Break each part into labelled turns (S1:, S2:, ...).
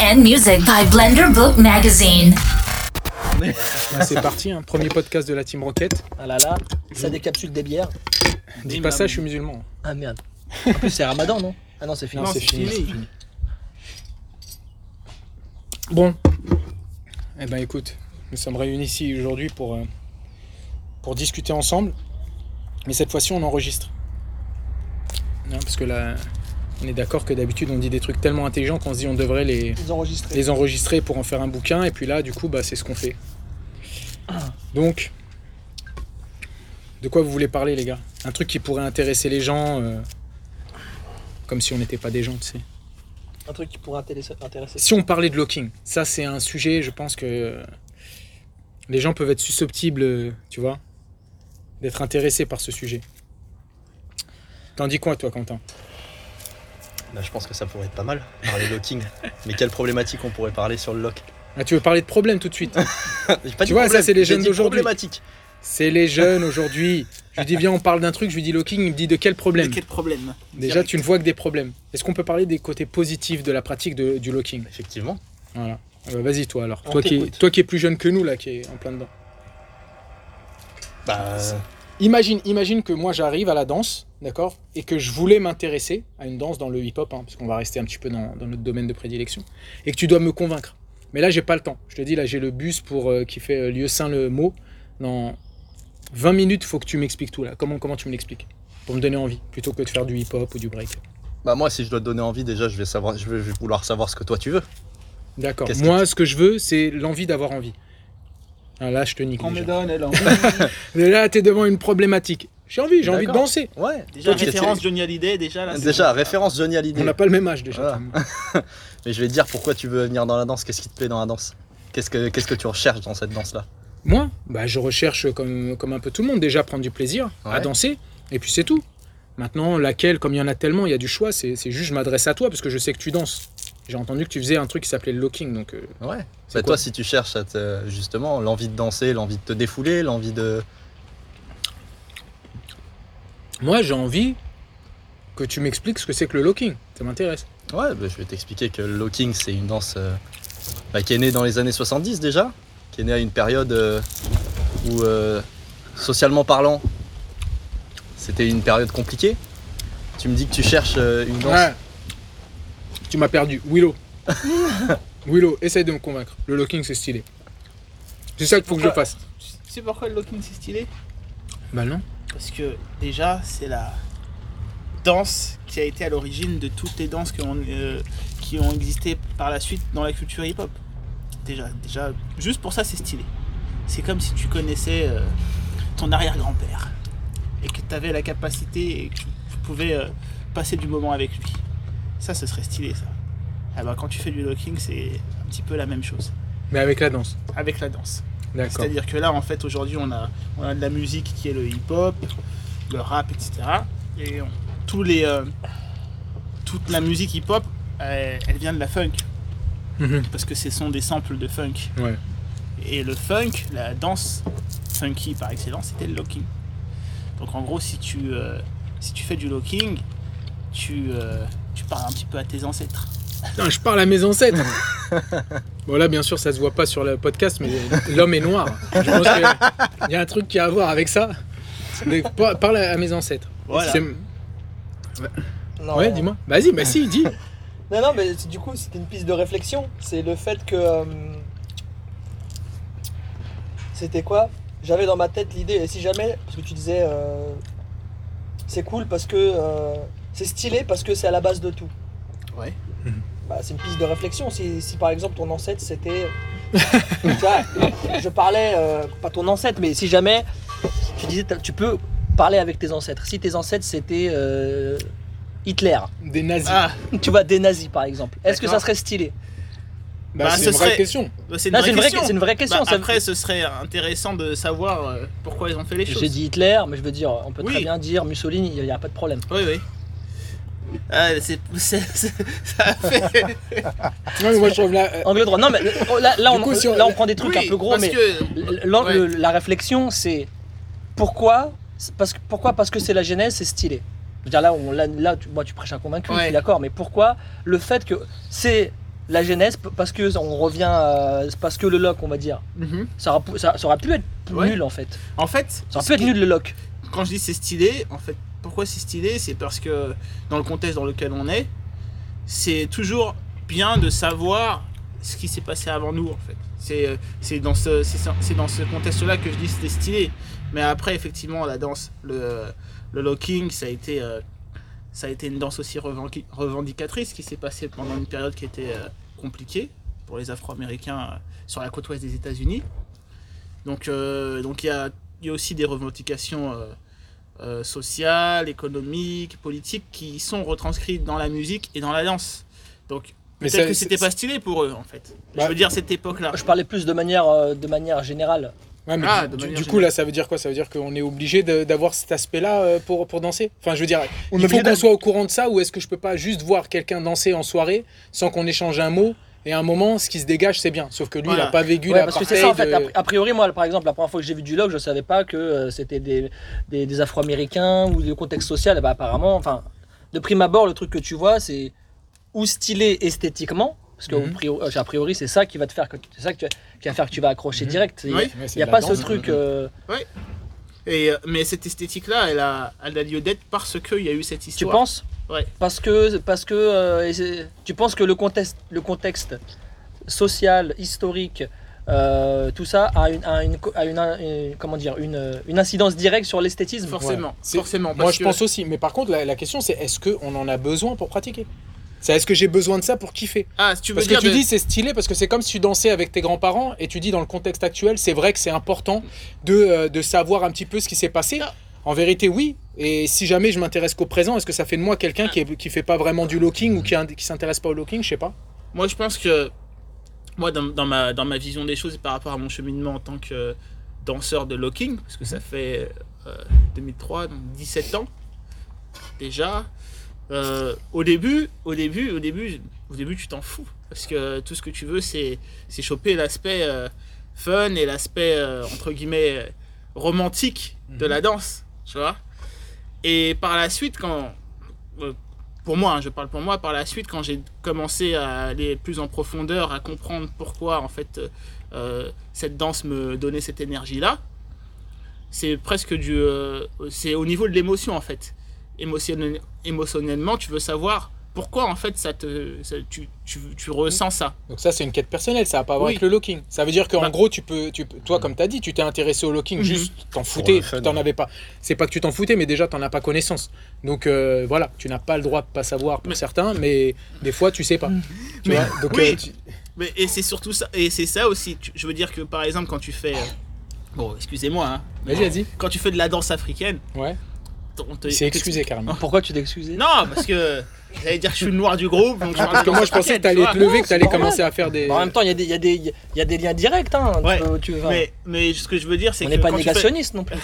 S1: and music by Blender Book Magazine.
S2: C'est parti, hein. premier podcast de la Team Rocket.
S3: Ah là là, ça décapsule des bières.
S2: Dis pas ça, je suis musulman.
S3: Ah merde. En plus, c'est Ramadan, non? Ah non, c'est fini.
S2: Non, c'est fini. Bon, eh ben écoute, nous sommes réunis ici aujourd'hui pour, euh, pour discuter ensemble, mais cette fois-ci on enregistre. Hein, parce que là, on est d'accord que d'habitude on dit des trucs tellement intelligents qu'on se dit on devrait les,
S3: Ils enregistrés.
S2: les enregistrer pour en faire un bouquin, et puis là, du coup, bah, c'est ce qu'on fait. Donc, de quoi vous voulez parler, les gars? Un truc qui pourrait intéresser les gens, euh, comme si on n'était pas des gens, tu sais.
S3: Un truc qui pourrait intéresser. intéresser.
S2: Si on parlait de locking, ça c'est un sujet, je pense que euh, les gens peuvent être susceptibles, euh, tu vois, d'être intéressés par ce sujet. T'en dis quoi, toi, Quentin?
S4: Bah, je pense que ça pourrait être pas mal, parler locking. Mais quelle problématique on pourrait parler sur le lock
S2: ah, Tu veux parler de problème tout de suite
S4: pas
S2: Tu vois, ça, c'est les jeunes d'aujourd'hui.
S4: problématique.
S2: C'est les jeunes aujourd'hui. Je lui dis, viens, on parle d'un truc, je lui dis locking, il me dit de quel problème
S5: Quel problème
S2: Déjà, tu ne vois que des problèmes. Est-ce qu'on peut parler des côtés positifs de la pratique de- du locking
S4: Effectivement.
S2: Voilà. Bah, Vas-y, toi alors.
S3: On
S2: Toi qui, es,
S3: t'écoute.
S2: toi qui es plus jeune que nous, là, qui est en plein dedans.
S4: Bah, euh,
S2: Imagine, imagine que moi j'arrive à la danse, d'accord, et que je voulais m'intéresser à une danse dans le hip-hop, hein, parce qu'on va rester un petit peu dans, dans notre domaine de prédilection, et que tu dois me convaincre. Mais là, j'ai pas le temps. Je te dis, là, j'ai le bus pour euh, qui fait euh, lieu saint le mot. Dans 20 minutes, faut que tu m'expliques tout là. Comment, comment tu me l'expliques? Pour me donner envie, plutôt que de faire du hip-hop ou du break.
S4: bah, moi, si je dois te donner envie, déjà, je vais, savoir, je vais je vais vouloir savoir ce que toi tu veux.
S2: D'accord.
S4: Qu'est-ce que
S2: Moi, ce que je veux, c'est l'envie d'avoir envie. Ah, là, je te nique.
S5: Qu'on me donne, elle en
S2: Mais là, t'es devant une problématique. J'ai envie, j'ai envie de danser.
S4: Ouais.
S5: Déjà,
S4: Toi,
S5: référence Johnny Hallyday, déjà là.
S4: Déjà,
S5: bon.
S4: référence Johnny
S2: On
S4: Hallyday.
S2: n'a pas le même âge déjà.
S4: Voilà. Mais je vais te dire pourquoi tu veux venir dans la danse, qu'est-ce qui te plaît dans la danse? Qu'est-ce que, qu'est-ce que tu recherches dans cette danse-là?
S2: Moi, bah, je recherche comme, comme un peu tout le monde déjà prendre du plaisir à danser, et puis c'est tout. Maintenant, laquelle, comme il y en a tellement, il y a du choix, c'est c'est juste je m'adresse à toi parce que je sais que tu danses. J'ai entendu que tu faisais un truc qui s'appelait le locking, donc euh,
S4: Ouais.
S2: C'est
S4: Bah, toi, si tu cherches à te- justement l'envie de danser, l'envie de te défouler, l'envie de.
S2: Moi j'ai envie que tu m'expliques ce que c'est que le locking. Ça m'intéresse.
S4: Ouais, bah, je vais t'expliquer que le locking, c'est une danse euh, bah, qui est née dans les années 70 déjà, qui est née à une période euh, où, euh, socialement parlant, c'était une période compliquée. Tu me dis que tu cherches une danse.
S2: Ouais. Tu m'as perdu. Willow. Willow, essaye de me convaincre. Le locking c'est stylé. C'est ça qu'il faut que je fasse.
S5: Tu sais pourquoi le locking c'est stylé?
S2: Bah non.
S5: Parce que déjà, c'est la danse qui a été à l'origine de toutes les danses qui ont, euh, qui ont existé par la suite dans la culture hip-hop. Déjà, déjà, juste pour ça, c'est stylé. C'est comme si tu connaissais euh, ton arrière-grand-père et que tu avais la capacité et que tu tu pouvais euh, passer du moment avec lui. Ça, ce serait stylé, ça. Ah bah, quand tu fais du locking, c'est un petit peu la même chose
S2: Mais avec la danse.
S5: avec la danse. C'est-à-dire que là, en fait, aujourd'hui, on a, on a de la musique qui est le hip-hop, le rap, etc. Et on- tous les, euh, toute la musique hip-hop, elle vient de la funk.
S2: Mhm.
S5: Parce que ce sont des samples de funk.
S2: Ouais.
S5: Et le funk, la danse funky par excellence, c'était le locking. Donc en gros, si tu, euh, si tu fais du locking, tu, euh, tu parles un petit peu à tes ancêtres.
S2: Putain, je parle à mes ancêtres. bon là, bien sûr, ça se voit pas sur le podcast, mais l'homme est noir. Je pense qu'il y a un truc qui a à voir avec ça. Mais par- parle à mes ancêtres.
S5: Voilà.
S3: Non.
S2: Ouais, dis-moi. Vas-y, bah si, dis.
S3: Non, non, mais du coup, c'était une piste de réflexion. C'est le fait que. euh, C'était quoi? J'avais dans ma tête l'idée, et si jamais, parce que tu disais, euh, c'est cool parce que. euh, c'est stylé parce que c'est à la base de tout.
S5: Ouais.
S3: Bah, c'est une piste de réflexion. Si, si par exemple ton ancêtre c'était. tu vois, je parlais, euh, pas ton ancêtre, mais si jamais tu disais, tu peux parler avec tes ancêtres. Si tes ancêtres c'était euh, Hitler,
S2: Des nazis.
S5: Ah,
S3: tu vois, des nazis par exemple, est-ce que ça serait stylé?
S2: Bah,
S5: bah,
S2: c'est
S5: ce
S2: une vraie
S5: serait-
S2: question.
S5: bah, c'est une, question.
S3: vraie question.
S5: Bah,
S3: ça-
S5: après, ce serait intéressant de savoir euh, pourquoi ils ont fait les choses.
S3: J'ai dit Hitler, mais je veux dire, on peut très bien dire Mussolini, il n'y a pas de problème.
S5: Oui, oui. Ah, c'est, c'est- c'est- ça fait.
S2: Non, mais moi, je trouve là. euh,
S3: Angle droit. Non, mais oh, là, là, on,
S2: coup, si on-
S3: là, on prend des trucs
S5: Oui,
S3: un peu gros,
S5: parce
S3: mais
S5: que ouais.
S3: la réflexion, c'est pourquoi parce que, Pourquoi Parce que c'est la genèse, c'est stylé. Je veux dire, là, on, là, là tu, moi, tu prêches un convaincu, je
S5: Ouais.
S3: suis d'accord, mais pourquoi le fait que c'est la genèse, parce que on revient, à- parce que le lock, on va dire,
S5: Mhm.
S3: ça, aura pu- ça, ça aurait pu être
S5: Ouais.
S3: nul en fait.
S5: En fait,
S3: Ça aurait pu être nul le lock.
S5: quand je dis c'est stylé, en fait, pourquoi c'est stylé? C'est parce que dans le contexte dans lequel on est, c'est toujours bien de savoir ce qui s'est passé avant nous, en fait. C'est euh, dans ce, c'est dans ce contexte-là que je dis c'était stylé. Mais après, effectivement, la danse, le, le locking, ça a été, euh, ça a été une danse aussi revendic- revendicatrice qui s'est passée pendant une période qui était euh, compliquée pour les Afro-Américains sur la côte ouest des États-Unis. Donc, donc il y a, il y a aussi des revendications euh, sociales, économiques, politiques qui sont retranscrites dans la musique et dans la danse. Donc
S2: Mais
S5: peut-être que c'était pas stylé pour eux en fait.
S2: Bah,
S5: Je veux dire cette époque-là.
S3: Je parlais plus de manière, euh, de manière générale.
S2: Ouais, mais
S5: Ah,
S2: du- coup, là, ça veut dire quoi? Ça veut dire qu'on est obligé d'avoir cet aspect-là euh, pour, pour danser? Enfin, je veux dire,
S3: On
S2: il faut qu'on soit au courant de ça ou est-ce que je peux pas juste voir quelqu'un danser en soirée sans qu'on échange un mot? Et à un moment, ce qui se dégage, c'est bien. Sauf que lui, il
S5: Voilà.
S2: a pas vécu
S3: Ouais,
S2: la
S3: parce que c'est ça en fait.
S2: de-
S3: A, priori, moi, par exemple, la première fois que j'ai vu du log, je savais pas que euh, c'était des, des, des Afro-Américains ou le contexte social. Bah, apparemment, enfin, de prime abord, le truc que tu vois, c'est ou stylé esthétiquement, parce que a priori, a priori, c'est ça qui va te faire, que- c'est ça que tu- qui va faire que tu vas accrocher
S2: Mhm.
S3: direct. Il
S5: Oui.
S3: N'y a pas ce truc. euh,
S5: Et, euh, mais cette esthétique-là, elle a, elle a lieu d'être parce qu'il y a eu cette
S3: tu
S5: histoire.
S3: penses?
S5: Ouais.
S3: Parce que, parce que euh, tu penses que le contexte, le contexte social, historique, euh, tout ça a une, a une, a une- une- comment dire, une, une incidence directe sur l'esthétisme?
S5: Forcément,
S2: Ouais.
S5: Forcément.
S2: Moi, je
S5: que-
S2: pense aussi. Mais par contre, la, la question, c'est est-ce qu'on en a besoin pour pratiquer? C'est est-ce que j'ai besoin de ça pour kiffer?
S5: Ah, si tu veux
S2: Parce que tu
S5: de-
S2: dis c'est stylé parce que c'est comme si tu dansais avec tes grands-parents et tu dis dans le contexte actuel, c'est vrai que c'est important de, euh, de savoir un petit peu ce qui s'est passé. En vérité, oui. Et si jamais je m'intéresse qu'au présent, est-ce que ça fait de moi quelqu'un qui, est, qui fait pas vraiment du locking ou qui, qui s'intéresse pas au locking? Je sais pas.
S5: Moi, je pense que, moi, dans, dans ma, dans ma vision des choses et par rapport à mon cheminement en tant que danseur de locking, parce que ça fait euh, 2003, donc 17 ans déjà, euh, au début, au début, au début, au début, tu t'en fous. Parce que tout ce que tu veux, c'est c'est choper l'aspect euh, fun et l'aspect, euh, entre guillemets, romantique de la danse, tu vois. Et par la suite, quand, euh, pour moi, hein, je parle pour moi, par la suite, quand j'ai commencé à aller plus en profondeur, à comprendre pourquoi en fait euh, cette danse me donnait cette énergie-là, c'est presque du, euh, c'est au niveau de l'émotion en fait. Émotionnel- émotionnellement, tu veux savoir pourquoi en fait ça te, ça- tu, tu, tu ressens ça.
S2: Donc ça, c'est une quête personnelle, ça n'a pas à voir
S5: Oui.
S2: avec le locking. Ça veut dire qu'en
S5: Bah.
S2: gros, tu peux, tu peux- toi, comme tu as dit, tu t'es intéressé au locking,
S5: Mhm.
S2: juste t'en foutais, t'en avais pas. C'est pas que tu t'en foutais, mais déjà, t'en as pas connaissance. Donc euh, voilà, tu n'as pas le droit de pas savoir pour
S5: Mais-
S2: certains, mais des fois, tu sais pas. Tu
S5: Mais-
S2: vois Donc,
S5: oui.
S2: euh, tu-
S5: Mais, et c'est surtout ça, et c'est ça aussi. tu- je veux dire que par exemple, quand tu fais, euh, bon, excusez-moi, hein,
S2: Vas-y, vas-y.
S5: quand tu fais de la danse africaine,
S2: Ouais.
S5: on te, tu-
S2: excusé carrément.
S3: Pourquoi tu t'es excusé
S5: Non, parce que j'allais dire que je suis le noir du groupe. Donc je parle
S2: Parce que moi, je pensais que t'allais te lever, que t'allais commencer à faire des.
S3: Bah, en même temps, il y, a des- y, y a liens directs. Hein, tu
S5: Ouais, Mais, mais ce que je veux dire, c'est
S3: on n'est pas
S5: fais-
S3: négationniste non plus.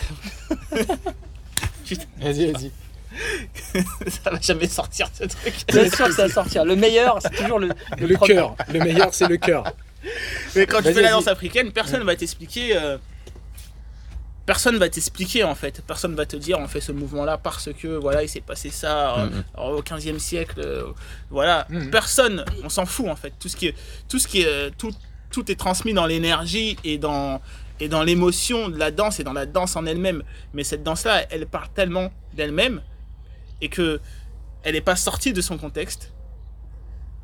S2: Vas-y, vas-y.
S5: ça va jamais sortir ce truc.
S3: C'est sûr que ça va sortir. Le meilleur, c'est toujours le, le
S2: cœur. Le meilleur, c'est le cœur.
S5: Mais quand tu fais la danse africaine, personne va t'expliquer. euh, Personne va t'expliquer en fait. Personne va te dire on fait ce mouvement-là parce que voilà il s'est passé ça euh,
S4: Mhm.
S5: au 15e siècle. euh, voilà,
S2: Mhm.
S5: personne, on s'en fout en fait. Tout ce qui est, tout ce qui est, euh, tout, tout est transmis dans l'énergie et dans et dans l'émotion de la danse et dans la danse en elle-même. Mais cette danse-là, elle parle tellement d'elle-même et que elle n'est pas sortie de son contexte.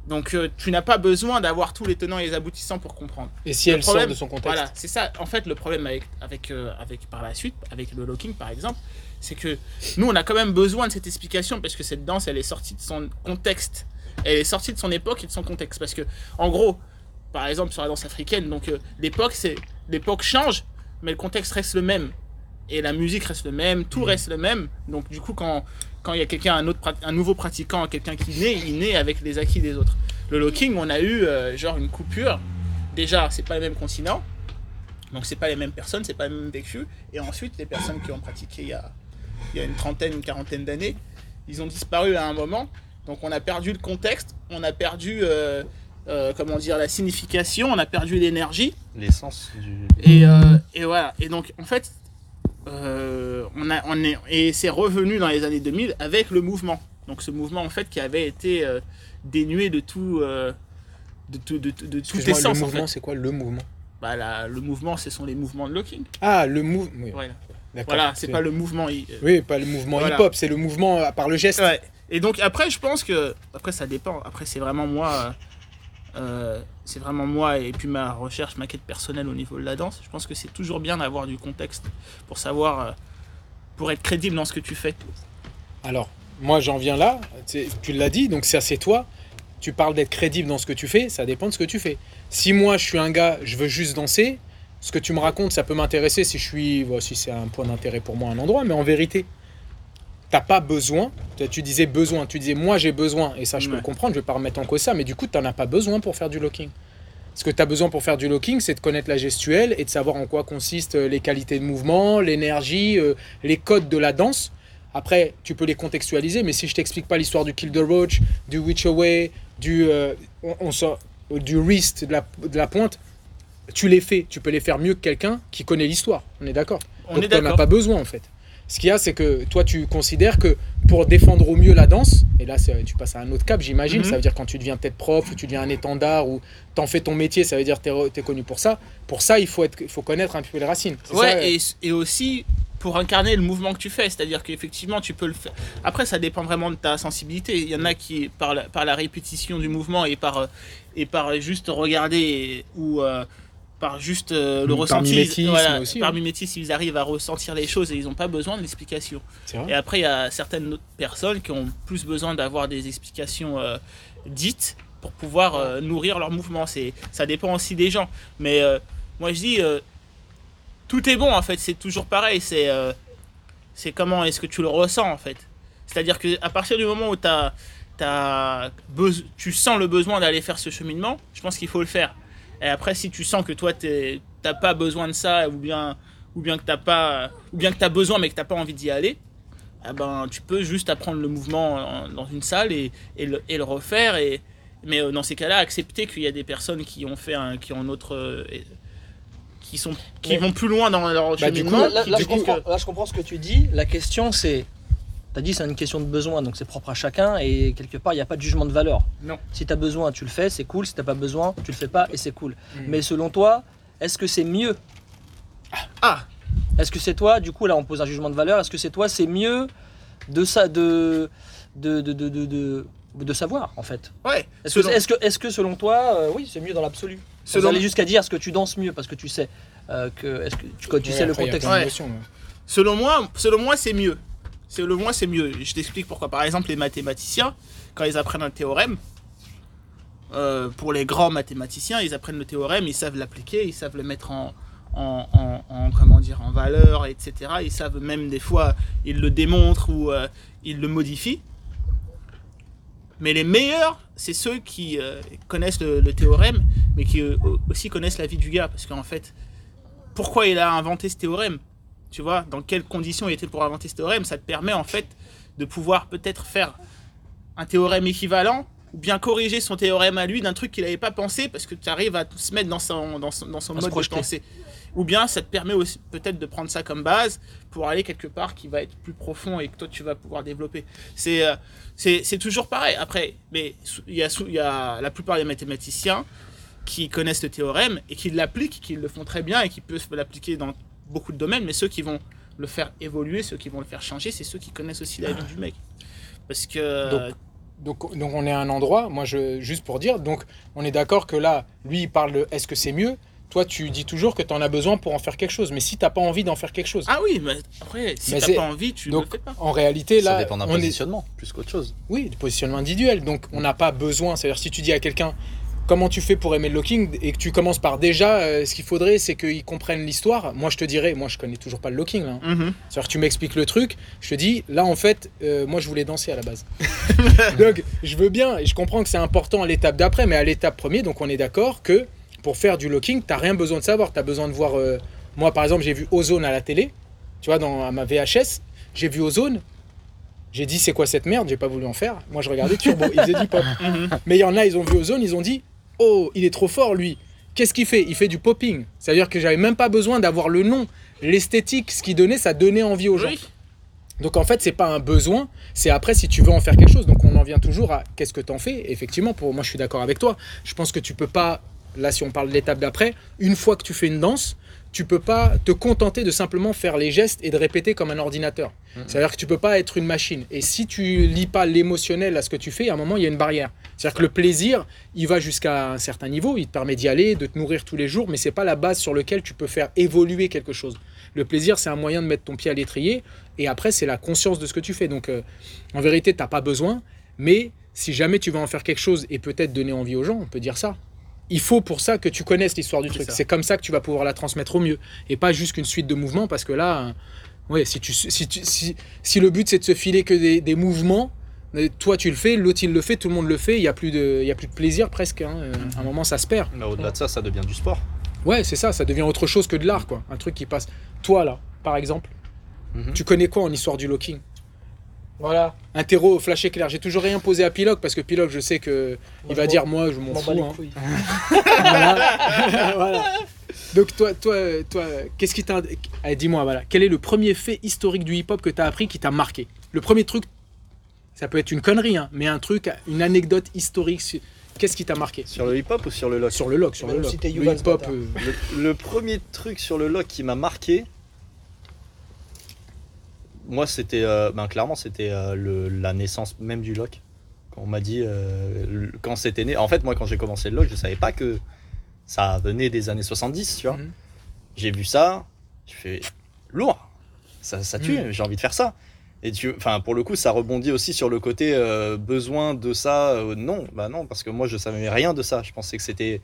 S5: Donc euh, tu n'as pas besoin d'avoir tous les tenants et les aboutissants pour comprendre.
S2: Et si
S5: Le
S2: elle
S5: problème-
S2: sort de son contexte
S5: Voilà, c'est ça. En fait, le problème avec, avec, euh, avec par la suite, avec le locking par exemple, c'est que nous, on a quand même besoin de cette explication parce que cette danse, elle est sortie de son contexte. Elle est sortie de son époque et de son contexte. Parce que, en gros, par exemple, sur la danse africaine, donc euh, l'époque, c'est l'époque change, mais le contexte reste le même. Et la musique reste le même, tout reste le même. Donc, du coup, quand quand il y a quelqu'un, un, autre, un nouveau pratiquant, quelqu'un qui naît, il naît avec les acquis des autres. Le locking, on a eu euh, genre une coupure. Déjà, c'est pas le même continent. Donc, c'est pas les mêmes personnes, c'est pas le même vécu. Et ensuite, les personnes qui ont pratiqué il y a, il y a une trentaine, une quarantaine d'années, ils ont disparu à un moment. Donc, on a perdu le contexte, on a perdu, euh, euh, comment dire, la signification, on a perdu l'énergie.
S4: L'essence du.
S5: Et, euh, et voilà. Et donc, en fait, euh, on a, on est, et c'est revenu dans les années 2000 avec le mouvement. Donc, ce mouvement, en fait, qui avait été euh, dénué de tout, euh, de, tout- de, de, de tout essence
S2: le
S5: en
S2: mouvement,
S5: fait.
S2: c'est quoi le mouvement?
S5: Bah, la- le mouvement, ce sont les mouvements de locking.
S2: Ah, le mouvement. Oui,
S5: Voilà, voilà c'est pas le mouvement. euh,
S2: Oui, pas le mouvement
S5: Voilà.
S2: hip-hop, c'est le mouvement à part le geste.
S5: Ouais. Et donc après, je pense que après ça dépend. Après c'est vraiment moi, c'est vraiment moi et puis ma recherche, ma quête personnelle au niveau de la danse. Je pense que c'est toujours bien d'avoir du contexte pour savoir, euh, pour être crédible dans ce que tu fais.
S2: Alors, moi j'en viens là, tu l'as dit, donc ça c'est toi. Tu parles d'être crédible dans ce que tu fais, ça dépend de ce que tu fais. Si moi je suis un gars, je veux juste danser, ce que tu me racontes, ça peut m'intéresser si je suis, c'est un point d'intérêt pour moi, un endroit, mais en vérité, t'as pas besoin. Tu- Tu disais besoin, tu disais moi j'ai besoin, et ça je peux le comprendre, je vais pas remettre en cause ça, mais du coup t'en as pas besoin pour faire du locking. Ce que tu as besoin pour faire du locking, c'est de connaître la gestuelle et de savoir en quoi consistent euh, les qualités de mouvement, l'énergie, euh, les codes de la danse. Après, tu peux les contextualiser, mais si je t'explique pas l'histoire du Kill the Roach, du Witch Away, du, euh, on, on sort- du wrist, de la, de la pointe, tu les fais. Tu peux les faire mieux que quelqu'un qui connaît l'histoire. On est d'accord
S5: On
S2: Donc
S5: est
S2: t'en as pas besoin en fait. Ce qu'il y a, c'est que toi, tu considères que pour défendre au mieux la danse, et là, tu passes à un autre cap, j'imagine,
S5: Mhm.
S2: ça veut dire quand tu deviens peut-être prof, ou tu deviens un étendard, ou t'en fais ton métier, ça veut dire que tu es, connu pour ça. Pour ça, il faut, être, il faut connaître un peu les racines.
S5: Ouais,
S2: ça,
S5: et, et aussi pour incarner le mouvement que tu fais, c'est-à-dire qu'effectivement tu peux le faire. Après, ça dépend vraiment de ta sensibilité. Il y en a qui, par la, par la répétition du mouvement et par, euh, et par juste regarder et- ou euh, par juste euh, le
S2: Par
S5: ressenti,
S2: mimétisme
S5: voilà,
S2: aussi,
S5: par
S2: ouais.
S5: mimétisme, ils arrivent à ressentir les choses et ils n'ont pas besoin de l'explication.
S2: c'est vrai.
S5: Et après, il y a certaines autres personnes qui ont plus besoin d'avoir des explications euh, dites pour pouvoir euh, nourrir leur mouvement. C'est, ça dépend aussi des gens. Mais moi, je dis, tout est bon en fait. C'est toujours pareil. C'est, c'est comment est-ce que tu le ressens en fait. C'est-à-dire que à partir du moment où t'as, tu sens le besoin d'aller faire ce cheminement, je pense qu'il faut le faire. Et après, si tu sens que toi, t'as pas besoin de ça, ou bien, ou bien que t'as pas, ou bien que t'as besoin mais que t'as pas envie d'y aller, ah ben, tu peux juste apprendre le mouvement en- dans une salle et, et, le, et le refaire. Et, mais euh, dans ces cas-là, accepter qu'il y a des personnes qui ont fait un, qui ont un autre, euh, qui sont, qui vont plus loin dans leur
S2: Bah, du.
S3: Là, je
S5: que-
S3: là, je comprends ce que tu dis. La question, c'est. Tu as dit c'est une question de besoin, donc c'est propre à chacun et quelque part, il n'y a pas de jugement de valeur.
S5: Non.
S3: Si tu as besoin, tu le fais, c'est cool. Si tu pas besoin, tu le fais pas et c'est cool.
S2: Mm.
S3: Mais selon toi, est-ce que c'est mieux?
S5: Ah,
S3: Est-ce que c'est toi, du coup, là, on pose un jugement de valeur, est-ce que c'est toi, c'est mieux de ça, de, de, de, de, de, de- de savoir, en fait?
S5: Ouais.
S3: Est-ce que,
S5: selon-
S3: est-ce que, est-ce que selon toi, euh, oui, c'est mieux dans l'absolu?
S5: Selon-
S3: aller jusqu'à dire est-ce que tu danses mieux parce que tu sais euh, que, est-ce que tu, tu
S2: Ouais,
S3: sais le
S2: après,
S3: contexte.
S5: ouais. Selon moi, selon moi c'est mieux. Selon moi, c'est mieux. Je t'explique pourquoi. Par exemple, les mathématiciens, quand ils apprennent un théorème, euh, pour les grands mathématiciens, ils apprennent le théorème, ils savent l'appliquer, ils savent le mettre en, en, en- en- comment dire, en valeur, etc. Ils savent même des fois, ils le démontrent ou euh, ils le modifient. Mais les meilleurs, c'est ceux qui euh, connaissent le, le théorème, mais qui aussi connaissent la vie du gars. Parce qu'en fait, pourquoi il a inventé ce théorème? Tu vois, dans quelles conditions il était pour inventer ce théorème? Ça te permet en fait de pouvoir peut-être faire un théorème équivalent ou bien corriger son théorème à lui d'un truc qu'il n'avait pas pensé parce que tu arrives à se mettre dans son, dans son, dans son mode de pensée. Ou bien ça te permet aussi peut-être de prendre ça comme base pour aller quelque part qui va être plus profond et que toi tu vas pouvoir développer. C'est euh, c'est toujours pareil. Après, mais il y, a il y a la plupart des mathématiciens qui connaissent le théorème et qui l'appliquent, qui le font très bien et qui peuvent l'appliquer dans beaucoup de domaines, mais ceux qui vont le faire évoluer, ceux qui vont le faire changer, c'est ceux qui connaissent aussi la vie du mec. Parce que
S2: Donc, Donc, donc on est à un endroit, moi je, juste pour dire, donc on est d'accord que là, lui il parle de est-ce que c'est mieux? Toi tu dis toujours que tu en as besoin pour en faire quelque chose, mais si t'as pas envie d'en faire quelque chose.
S5: ah oui, mais après si t'as
S2: c'est-
S5: pas envie, tu
S2: donc
S5: le fais pas.
S2: en réalité
S4: Ça
S2: là,
S4: dépend d'un
S2: on est,
S4: positionnement, plus qu'autre chose.
S2: oui, du positionnement individuel, donc on n'a pas besoin, c'est-à-dire si tu dis à quelqu'un comment tu fais pour aimer le locking et que tu commences par déjà, euh, ce qu'il faudrait c'est qu'ils comprennent l'histoire, moi je te dirais, moi je connais toujours pas le locking hein.
S5: Mhm.
S2: C'est-à-dire que tu m'expliques le truc, je te dis, là en fait, euh, moi je voulais danser à la base. donc je veux bien, et je comprends que c'est important à l'étape d'après, mais à l'étape première, donc on est d'accord que pour faire du locking, t'as rien besoin de savoir, t'as besoin de voir... euh, moi par exemple, j'ai vu Ozone à la télé, tu vois, dans à ma VHS, j'ai vu Ozone, j'ai dit c'est quoi cette merde, j'ai pas voulu en faire. Moi je regardais Turbo, ils faisaient du pop.
S5: Mhm.
S2: Mais il y en a, ils ont vu Ozone, ils ont dit Oh, il est trop fort lui. Qu'est-ce qu'il fait? Il fait du popping. C'est-à-dire que j'avais même pas besoin d'avoir le nom. L'esthétique, ce qu'il donnait, ça donnait envie aux gens.
S5: Oui.
S2: Donc en fait, c'est pas un besoin, c'est après si tu veux en faire quelque chose. Donc on en vient toujours à qu'est-ce que tu en fais? Et effectivement, pour moi, je suis d'accord avec toi. Je pense que tu peux pas, là, si on parle de l'étape d'après, une fois que tu fais une danse, tu peux pas te contenter de simplement faire les gestes et de répéter comme un ordinateur. C'est-à-dire que tu peux pas être une machine. Et si tu lis pas l'émotionnel à ce que tu fais, à un moment, il y a une barrière. C'est-à-dire que le plaisir, il va jusqu'à un certain niveau, il te permet d'y aller, de te nourrir tous les jours, mais c'est pas la base sur laquelle tu peux faire évoluer quelque chose. Le plaisir, c'est un moyen de mettre ton pied à l'étrier, et après, c'est la conscience de ce que tu fais. Donc, euh, en vérité, tu n'as pas besoin, mais si jamais tu vas en faire quelque chose et peut-être donner envie aux gens, on peut dire ça. Il faut pour ça que tu connaisses l'histoire du truc. C'est comme ça que tu vas pouvoir la transmettre au mieux. Et pas juste qu'une suite de mouvements, parce que là, euh, ouais, si, tu, si, tu- si, si le but c'est de se filer que des, des mouvements, euh, toi tu le fais, l'autre il le fait, tout le monde le fait, il n'y a, plus de- il y a plus de plaisir presque. hein. Euh, À un moment, ça se perd.
S4: Mais au-delà de ça, ça devient du sport.
S2: Ouais, c'est ça, ça devient autre chose que de l'art, quoi. Un truc qui passe. Toi, là, par exemple,
S4: Mhm.
S2: tu connais quoi en histoire du locking?
S3: Voilà.
S2: Un terreau flash éclair. J'ai toujours rien posé à Piloc parce que Piloc, je sais que il va dire moi, je m'en fous. hein.
S3: couilles.
S2: Voilà. Voilà. Donc toi, toi, toi, qu'est-ce qui t'a Allez, dis-moi, voilà, quel est le premier fait historique du hip-hop que t'as appris qui t'a marqué? Le premier truc, ça peut être une connerie, hein, mais un truc, une anecdote historique. sur- Qu'est-ce qui t'a marqué?
S4: Sur le hip-hop ou sur le lock?
S2: Sur le lock, sur
S3: Bah,
S2: le lock. Le
S3: ce
S2: hip-hop. euh,
S4: le, le premier truc sur le lock qui m'a marqué, moi c'était, euh, ben, clairement c'était euh, la naissance même du lock. Quand on m'a dit, euh, quand c'était né. En fait, moi quand j'ai commencé le lock, je savais pas que ça venait des années 70, tu vois.
S2: Mhm.
S4: J'ai vu ça, je fais lourd, ça, ça tue,
S2: Mhm.
S4: j'ai envie de faire ça. Et tu, enfin, pour le coup, ça rebondit aussi sur le côté euh, besoin de ça. non, bah non, parce que moi, je savais rien de ça. Je pensais que c'était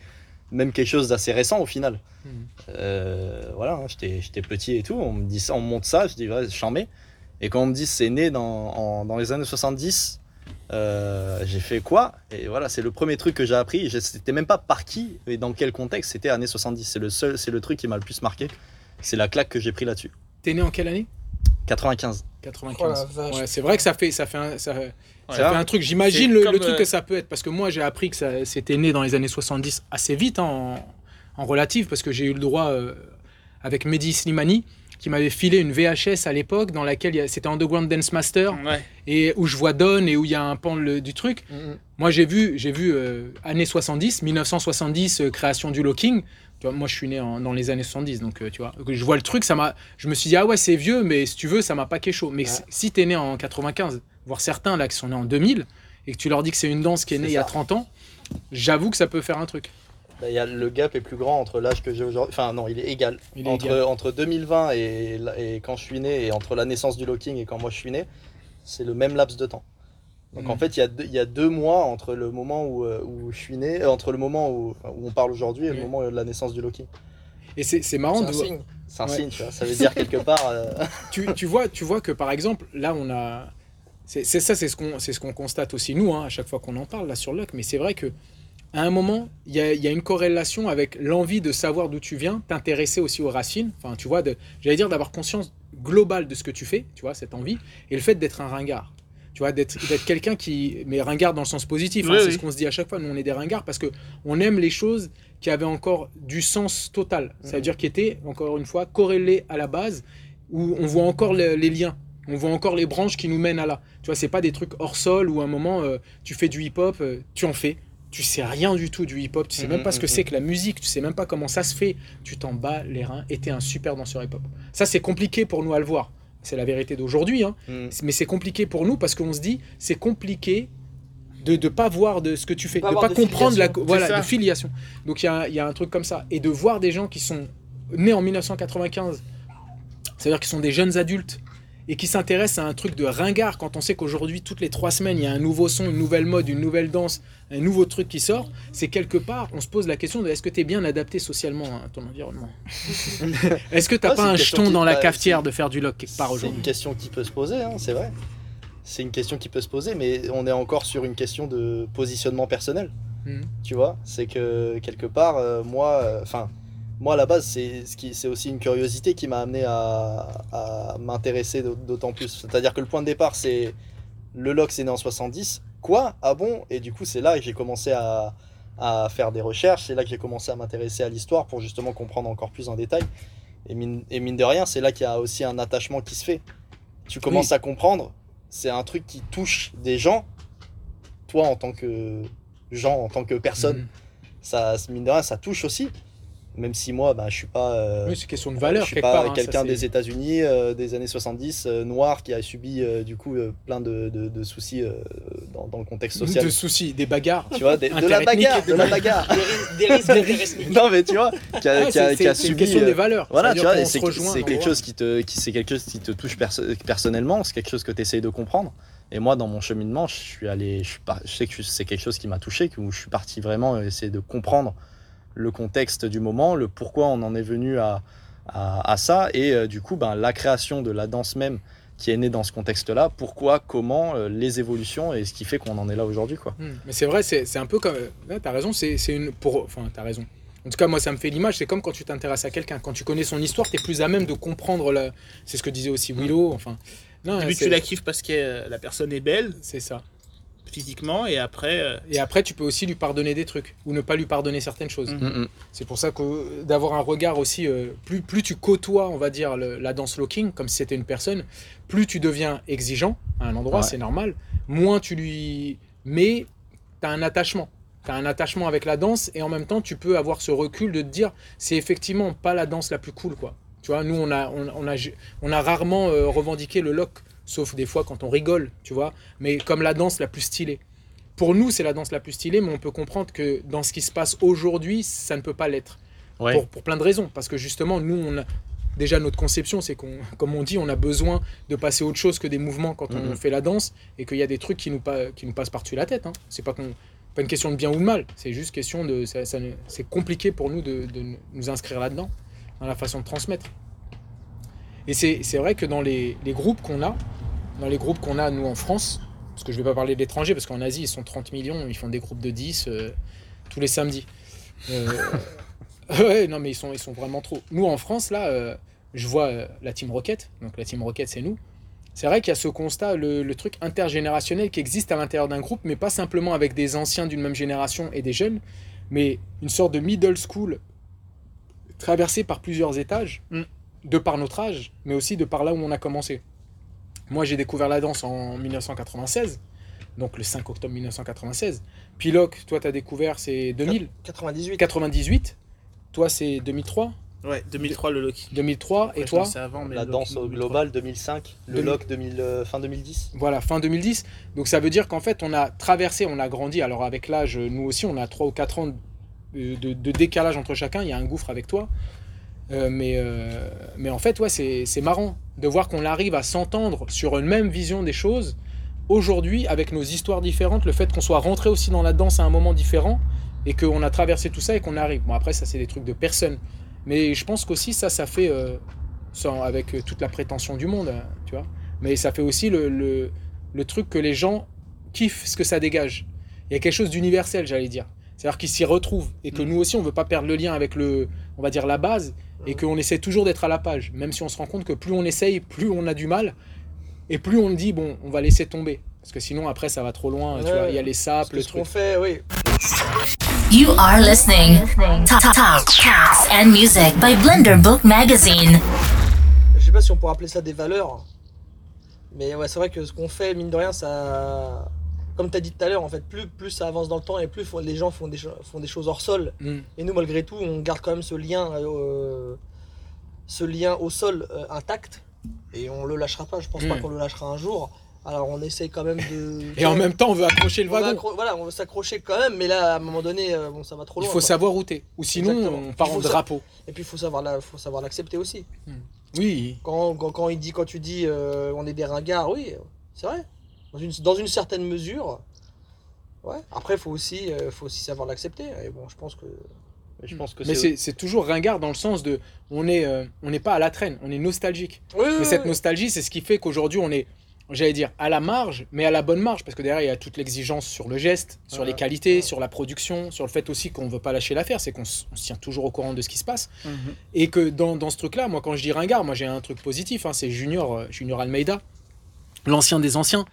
S4: même quelque chose d'assez récent au final.
S2: Mhm.
S4: Euh, voilà, hein, j'étais j'étais petit et tout. On me dit ça, on me montre ça, je dis ouais, j'en mets. Et quand on me dit c'est né dans, en- dans les années 70, euh, j'ai fait quoi? Et voilà, c'est le premier truc que j'ai appris. Je C'était même pas par qui et dans quel contexte. C'était années 70. C'est le seul, c'est le truc qui m'a le plus marqué. C'est la claque que j'ai pris là-dessus.
S2: T'es né en quelle année?
S4: 95.
S2: 95.
S3: Oh la vache.
S2: ouais, c'est vrai que ça fait, ça fait un, ça, fait un truc. J'imagine le, truc
S5: euh,
S2: que ça peut être. Parce que moi, j'ai appris que ça, c'était né dans les années 70 assez vite, hein, en, en relative, parce que j'ai eu le droit euh, avec Mehdi Slimani, qui m'avait filé une VHS à l'époque, dans laquelle c'était Underground Dance Master,
S5: Ouais.
S2: et où je vois Don et où il y a un pan le- du truc.
S3: Mhm.
S2: Moi, j'ai vu, j'ai vu euh, années 70, 1970, euh, création du locking. Tu vois, moi, je suis né en- dans les années 70, donc euh, tu vois, je vois le truc, ça m'a, je me suis dit ah ouais c'est vieux, mais si tu veux, ça m'a pas chaud. Mais
S3: Ouais.
S2: si- si t'es né en 95, voire certains là qui sont nés en 2000, et que tu leur dis que c'est une danse qui est née il y a
S3: ça.
S2: 30 ans, j'avoue que ça peut faire un truc.
S4: Bah, il y a, le gap est plus grand entre l'âge que j'ai aujourd'hui. Enfin, non, il est égal.
S2: Il est
S4: entre,
S2: égal.
S4: entre 2020 et, quand je suis né, et entre la naissance du locking et quand moi je suis né, c'est le même laps de temps. Donc en fait, il y, a deux, il y a deux mois entre le moment où, euh, où je suis né, euh, entre le moment où, où on parle aujourd'hui et le
S2: Ouais.
S4: moment de la naissance du locking.
S2: Et c'est c'est marrant
S3: C'est
S2: de
S3: un
S2: voir-
S3: signe.
S4: C'est un
S2: Ouais.
S4: signe, tu vois. Ça veut dire quelque part. euh,
S2: tu, tu vois, tu vois que par exemple, là, on a. C'est c'est ça, c'est ce qu'on c'est ce qu'on constate aussi, nous, hein, à chaque fois qu'on en parle là sur Luck. Mais c'est vrai que à un moment, il y a, il y a une corrélation avec l'envie de savoir d'où tu viens, t'intéresser aussi aux racines. Enfin, tu vois, j'allais dire d'avoir conscience globale de ce que tu fais, tu vois, cette envie, et le fait d'être un ringard. Tu vois, d'être quelqu'un qui. Mais ringard dans le sens positif, hein,
S5: Oui,
S2: c'est ce qu'on se dit à chaque fois. Nous, on est des ringards parce que on aime les choses qui avaient encore du sens total. Ça veut
S3: Mhm.
S2: dire qui étaient, encore une fois, corrélées à la base, où on voit encore le- les liens. On voit encore les branches qui nous mènent à là. Tu vois, c'est pas des trucs hors sol où à un moment euh, tu fais du hip-hop, euh, tu en fais. Tu sais rien du tout du hip-hop, tu sais même
S4: Mhm,
S2: pas ce que c'est que la musique, tu sais même pas comment ça se fait. Tu t'en bats les reins et t'es un super danseur hip-hop. Ça, c'est compliqué pour nous à le voir. C'est la vérité d'aujourd'hui, hein. mais c'est compliqué pour nous parce qu'on se dit c'est compliqué de ne pas voir de ce que tu fais,
S3: pas
S2: de pas
S3: de
S2: comprendre la
S3: filiation.
S2: voilà de filiation. Donc il y a, il y a un truc comme ça et de voir des gens qui sont nés en 1995, c'est-à-dire qui sont des jeunes adultes et qui s'intéressent à un truc de ringard quand on sait qu'aujourd'hui toutes les trois semaines il y a un nouveau son, une nouvelle mode, une nouvelle danse, un nouveau truc qui sort, c'est quelque part on se pose la question de est-ce que tu es bien adapté socialement à ton environnement? Est-ce que t'as
S4: Ah, c'est
S2: pas un jeton dans la cafetière
S4: c'est-
S2: de faire du lock quelque part
S4: C'est
S2: aujourd'hui?
S4: une question qui peut se poser, hein, c'est vrai. C'est une question qui peut se poser, mais on est encore sur une question de positionnement personnel.
S2: Mhm.
S4: Tu vois, c'est que quelque part, euh, moi, euh, enfin, moi à la base, c'est ce qui, c'est aussi une curiosité qui m'a amené à, à m'intéresser d'aut- d'autant plus. C'est-à-dire que le point de départ, c'est le LOX est né en 70. Quoi? Ah bon? Et du coup, c'est là que j'ai commencé à, à faire des recherches. C'est là que j'ai commencé à m'intéresser à l'histoire pour justement comprendre encore plus en détail. Et mine, et mine de rien, c'est là qu'il y a aussi un attachement qui se fait. tu commences à comprendre, c'est un truc qui touche des gens. Toi, en tant que gens, en tant que personne,
S2: Mhm.
S4: ça, mine de rien, ça touche aussi. Même si moi, bah, je suis pas. euh,
S2: Oui, c'est question de valeur
S4: je suis pas
S2: hein,
S4: quelqu'un des États-Unis euh, des années 70, euh, noir, qui a subi euh, du coup euh, plein de, de- de soucis euh, dans, dans le contexte social.
S2: de soucis, des bagarres.
S4: Tu vois, des- de la bagarre, de la bagarre.
S3: Des, ris- des risques
S4: non mais tu vois, qui a, qui a-
S2: c'est
S4: qui a
S2: c'est- c'est une
S4: subi.
S2: question des valeurs.
S4: Voilà, tu vois, c'est quelque chose qui te, qui c'est quelque chose qui te touche perso- personnellement, c'est quelque chose que tu essayes de comprendre. Et moi, dans mon cheminement, je suis allé, je, suis par- je sais que c'est quelque chose qui m'a touché, que- où je suis parti vraiment essayer de comprendre le contexte du moment, le pourquoi on en est venu à, à, à ça, et euh, du coup, ben, la création de la danse même qui est née dans ce contexte-là, pourquoi, comment, euh, les évolutions et ce qui fait qu'on en est là aujourd'hui, quoi.
S2: Hmm. Mais c'est vrai, c'est c'est un peu comme. Ouais, t'as raison, c'est c'est une. Pour... Enfin, t'as raison. En tout cas, moi, ça me fait l'image. C'est comme quand tu t'intéresses à quelqu'un. Quand tu connais son histoire, t'es plus à même de comprendre. La... C'est ce que disait aussi Willow. Enfin. Non,
S5: Au début,
S2: c'est-
S5: tu la kiffes parce que euh, la personne est belle
S2: C'est ça.
S5: Physiquement, et après, euh,
S2: Et après, tu peux aussi lui pardonner des trucs ou ne pas lui pardonner certaines choses.
S5: Mhm.
S4: Mm, mm.
S2: C'est pour ça que euh, d'avoir un regard aussi, euh, plus, plus tu côtoies, on va dire, le- la danse locking, comme si c'était une personne, plus tu deviens exigeant à un endroit,
S4: Ouais.
S2: c'est normal, moins tu lui... Mais tu as un attachement. Tu as un attachement avec la danse et en même temps, tu peux avoir ce recul de te dire, c'est effectivement pas la danse la plus cool, quoi. Tu vois, nous, on a, on, on a, on a rarement euh, revendiqué le lock, sauf des fois quand on rigole, tu vois, mais comme la danse la plus stylée. Pour nous, c'est la danse la plus stylée, mais on peut comprendre que dans ce qui se passe aujourd'hui, ça ne peut pas l'être.
S4: Ouais.
S2: Pour, pour plein de raisons. Parce que justement, nous, on a, déjà notre conception, c'est qu'on, comme on dit, on a besoin de passer autre chose que des mouvements quand on fait la danse et qu'il y a des trucs qui nous, pa- qui nous passent par-dessus la tête. Hein. C'est pas, qu'on- pas une question de bien ou de mal, c'est juste question de. ça- ça c'est compliqué pour nous de, de nous inscrire là-dedans, dans la façon de transmettre. Et c'est vrai que dans les, les groupes qu'on a, dans les groupes qu'on a, nous, en France, parce que je vais pas parler de l'étranger, parce qu'en Asie, ils sont 30 millions, ils font des groupes de 10 euh, tous les samedis. Euh, ouais, non, mais ils sont, ils sont vraiment trop. Nous, en France, là, euh, je vois la Team Rocket, donc la Team Rocket, c'est nous. C'est vrai qu'il y a ce constat, le, le truc intergénérationnel qui existe à l'intérieur d'un groupe, mais pas simplement avec des anciens d'une même génération et des jeunes, mais une sorte de middle school traversée par plusieurs étages,
S5: Mm.
S2: De par notre âge, mais aussi de par là où on a commencé. Moi, j'ai découvert la danse en 1996, donc le 5 octobre 1996. Piloc, toi, tu as découvert, c'est 2000,
S3: 98.
S2: 98. Toi, c'est 2003,
S5: ouais, 2003 le Loki.
S2: 2003.
S5: Après,
S2: et toi
S5: avant, mais
S4: La danse
S5: Loki,
S4: au
S5: 2003.
S4: global 2005, le
S2: 2000.
S4: LOC 2000, euh, fin 2010.
S2: Voilà, fin 2010. Donc ça veut dire qu'en fait, on a traversé, on a grandi. Alors avec l'âge, nous aussi, on a 3 ou 4 ans de, de- de décalage entre chacun. Il y a un gouffre avec toi. Euh, mais, euh, mais en fait, ouais, c'est marrant de voir qu'on arrive à s'entendre sur une même vision des choses. Aujourd'hui, avec nos histoires différentes, le fait qu'on soit rentré aussi dans la danse à un moment différent et qu'on a traversé tout ça et qu'on arrive. Bon, après, ça, c'est des trucs de personne. Mais je pense qu'aussi, ça, ça fait, euh, sans- avec toute la prétention du monde, hein, tu vois. Mais ça fait aussi le, le, le truc que les gens kiffent ce que ça dégage. Il y a quelque chose d'universel, j'allais dire. C'est-à-dire qu'ils s'y retrouvent et que
S5: Mm.
S2: nous aussi, on veut pas perdre le lien avec le, on va dire la base et qu'on essaie toujours d'être à la page, même si on se rend compte que plus on essaye, plus on a du mal et plus on dit bon, on va laisser tomber parce que sinon après ça va trop loin. tu
S3: Ouais.
S2: vois, il y a les sapes, le
S3: ce qu'on
S2: truc.
S3: fait, oui.
S1: You are listening. Talk, talk, cats, and music by Blender Book Magazine.
S3: Je sais pas si on pourrait appeler ça des valeurs. Mais ouais, c'est vrai que ce qu'on fait, mine de rien, ça. Comme tu as dit tout à l'heure, en fait, plus, plus ça avance dans le temps et plus faut- les gens font des, cho- font des choses hors sol.
S2: Mm.
S3: Et nous, malgré tout, on garde quand même ce lien, euh, ce lien au sol euh, intact. Et on le lâchera pas. Je pense pas
S2: Mm.
S3: qu'on le lâchera un jour. Alors on essaye quand même de.
S2: Et en même temps, on veut accrocher le
S3: on
S2: wagon.
S3: voilà, on veut s'accrocher quand même, mais là, à un moment donné, euh, bon, ça va trop
S2: Il
S3: loin.
S2: faut
S3: quoi.
S2: savoir où t'es. Ou sinon,
S3: Exactement.
S2: on part
S3: Il
S2: en
S3: faut
S2: drapeau.
S3: Et puis il faut savoir la- faut savoir l'accepter aussi.
S2: Oui.
S3: Quand, quand, quand il dit, quand tu dis euh, on est des ringards, oui, c'est vrai. Dans une, dans une certaine mesure. Ouais. Après, faut aussi, euh, faut aussi savoir l'accepter. Et bon, je pense que.
S4: Et je pense que
S2: Mais
S4: c'est
S2: toujours ringard dans le sens de, on est, euh, on n'est pas à la traîne, on est nostalgique.
S3: Oui,
S2: Mais cette nostalgie, c'est ce qui fait qu'aujourd'hui, on est, j'allais dire, à la marge, mais à la bonne marge, parce que derrière, il y a toute l'exigence sur le geste, sur les qualités,
S3: Ouais.
S2: sur la production, sur le fait aussi qu'on ne veut pas lâcher l'affaire, c'est qu'on se tient toujours au courant de ce qui se passe.
S5: Mhm.
S2: Et que dans, dans ce truc-là, moi, quand je dis ringard, moi, j'ai un truc positif, hein, c'est Junior, euh, Junior Almeida, l'ancien des anciens,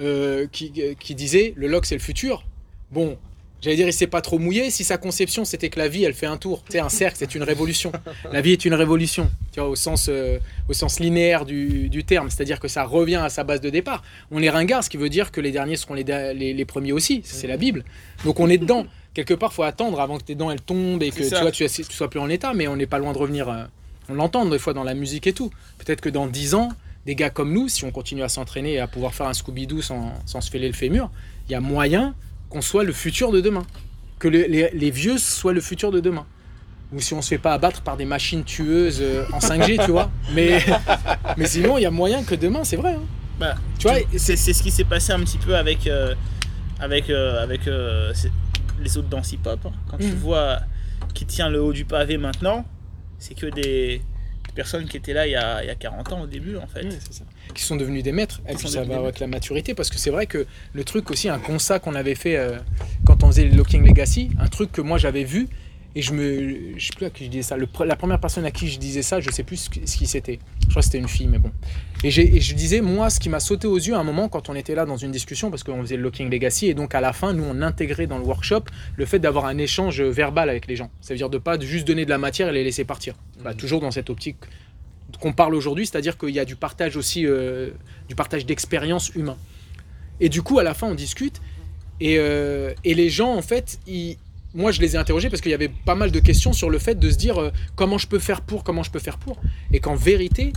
S2: euh, qui, qui disait, le lock, c'est le futur. Bon, J'allais dire, il s'est pas trop mouillé. Si sa conception, c'était que la vie, elle fait un tour. C'est un cercle, c'est une révolution. La vie est une révolution, tu vois, au sens, euh, au sens linéaire du, du terme. C'est-à-dire que ça revient à sa base de départ. On est ringard, ce qui veut dire que les derniers seront les, da- les, les premiers aussi. C'est la Bible. Donc on est dedans. Quelque part, faut attendre avant que tes dents elles tombent et que tu, vois, tu, tu sois plus en état. Mais on n'est pas loin de revenir. euh, on l'entend des fois dans la musique et tout. Peut-être que dans 10 ans, des gars comme nous, si on continue à s'entraîner et à pouvoir faire un Scooby-Doo sans, sans se fêler le fémur, il y a moyen qu'on soit le futur de demain. Que le- les, les vieux soient le futur de demain. Ou si on se fait pas abattre par des machines tueuses euh, en 5G, tu vois. Mais, mais sinon, il y a moyen que demain, c'est vrai. hein.
S5: Bah,
S2: Tu vois,
S5: c'est c'est ce qui s'est passé un petit peu avec, euh, avec, euh, avec euh, les autres danses hip-hop. hein. Quand tu
S2: Mhm.
S5: vois qui tient le haut du pavé maintenant, c'est que des personnes qui étaient là il y a, il y a 40 ans au début en fait.
S2: Ça. Qui sont devenus des maîtres. Et puis
S5: sont
S2: ça va avec la maturité, parce que c'est vrai que le truc aussi, un constat qu'on avait fait euh, quand on faisait le Locking Legacy, un truc que moi j'avais vu, et je me. Je sais plus à qui je disais ça. Le la première personne à qui je disais ça, je sais plus ce qui, c'était. Je crois que c'était une fille, mais bon. Et, je disais, moi, ce qui m'a sauté aux yeux à un moment quand on était là dans une discussion, parce qu'on faisait le Locking Legacy, et donc à la fin, nous, on intégrait dans le workshop le fait d'avoir un échange verbal avec les gens. Ça veut dire de pas juste donner de la matière et les laisser partir. Bah, toujours dans cette optique qu'on parle aujourd'hui, c'est-à-dire qu'il y a du partage aussi, euh, du partage d'expérience humain. Et du coup, à la fin, on discute, et, euh, et les gens, en fait, ils- moi, je les ai interrogés parce qu'il y avait pas mal de questions sur le fait de se dire euh, comment je peux faire pour, comment je peux faire pour, et qu'en vérité,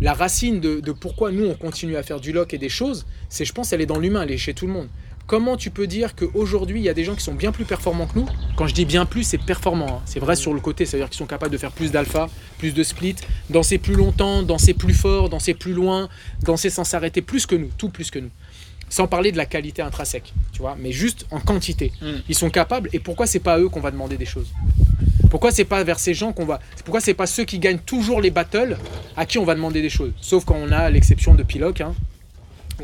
S2: la racine de, pourquoi nous, on continue à faire du lock et des choses, c'est, je pense, elle est dans l'humain, elle est chez tout le monde. Comment tu peux dire qu'aujourd'hui, il y a des gens qui sont bien plus performants que nous? Quand je dis bien plus, c'est performant. hein. C'est vrai sur le côté, c'est-à-dire qu'ils sont capables de faire plus d'alpha, plus de split, danser plus longtemps, danser plus fort, danser plus loin, danser sans s'arrêter plus que nous, tout plus que nous. Sans parler de la qualité intrinsèque, tu vois, mais juste en quantité.
S5: Mm.
S2: Ils sont capables, et pourquoi c'est pas à eux qu'on va demander des choses? Pourquoi c'est pas vers ces gens qu'on va. Pourquoi c'est pas ceux qui gagnent toujours les battles à qui on va demander des choses? Sauf quand on a l'exception de Piloc, hein,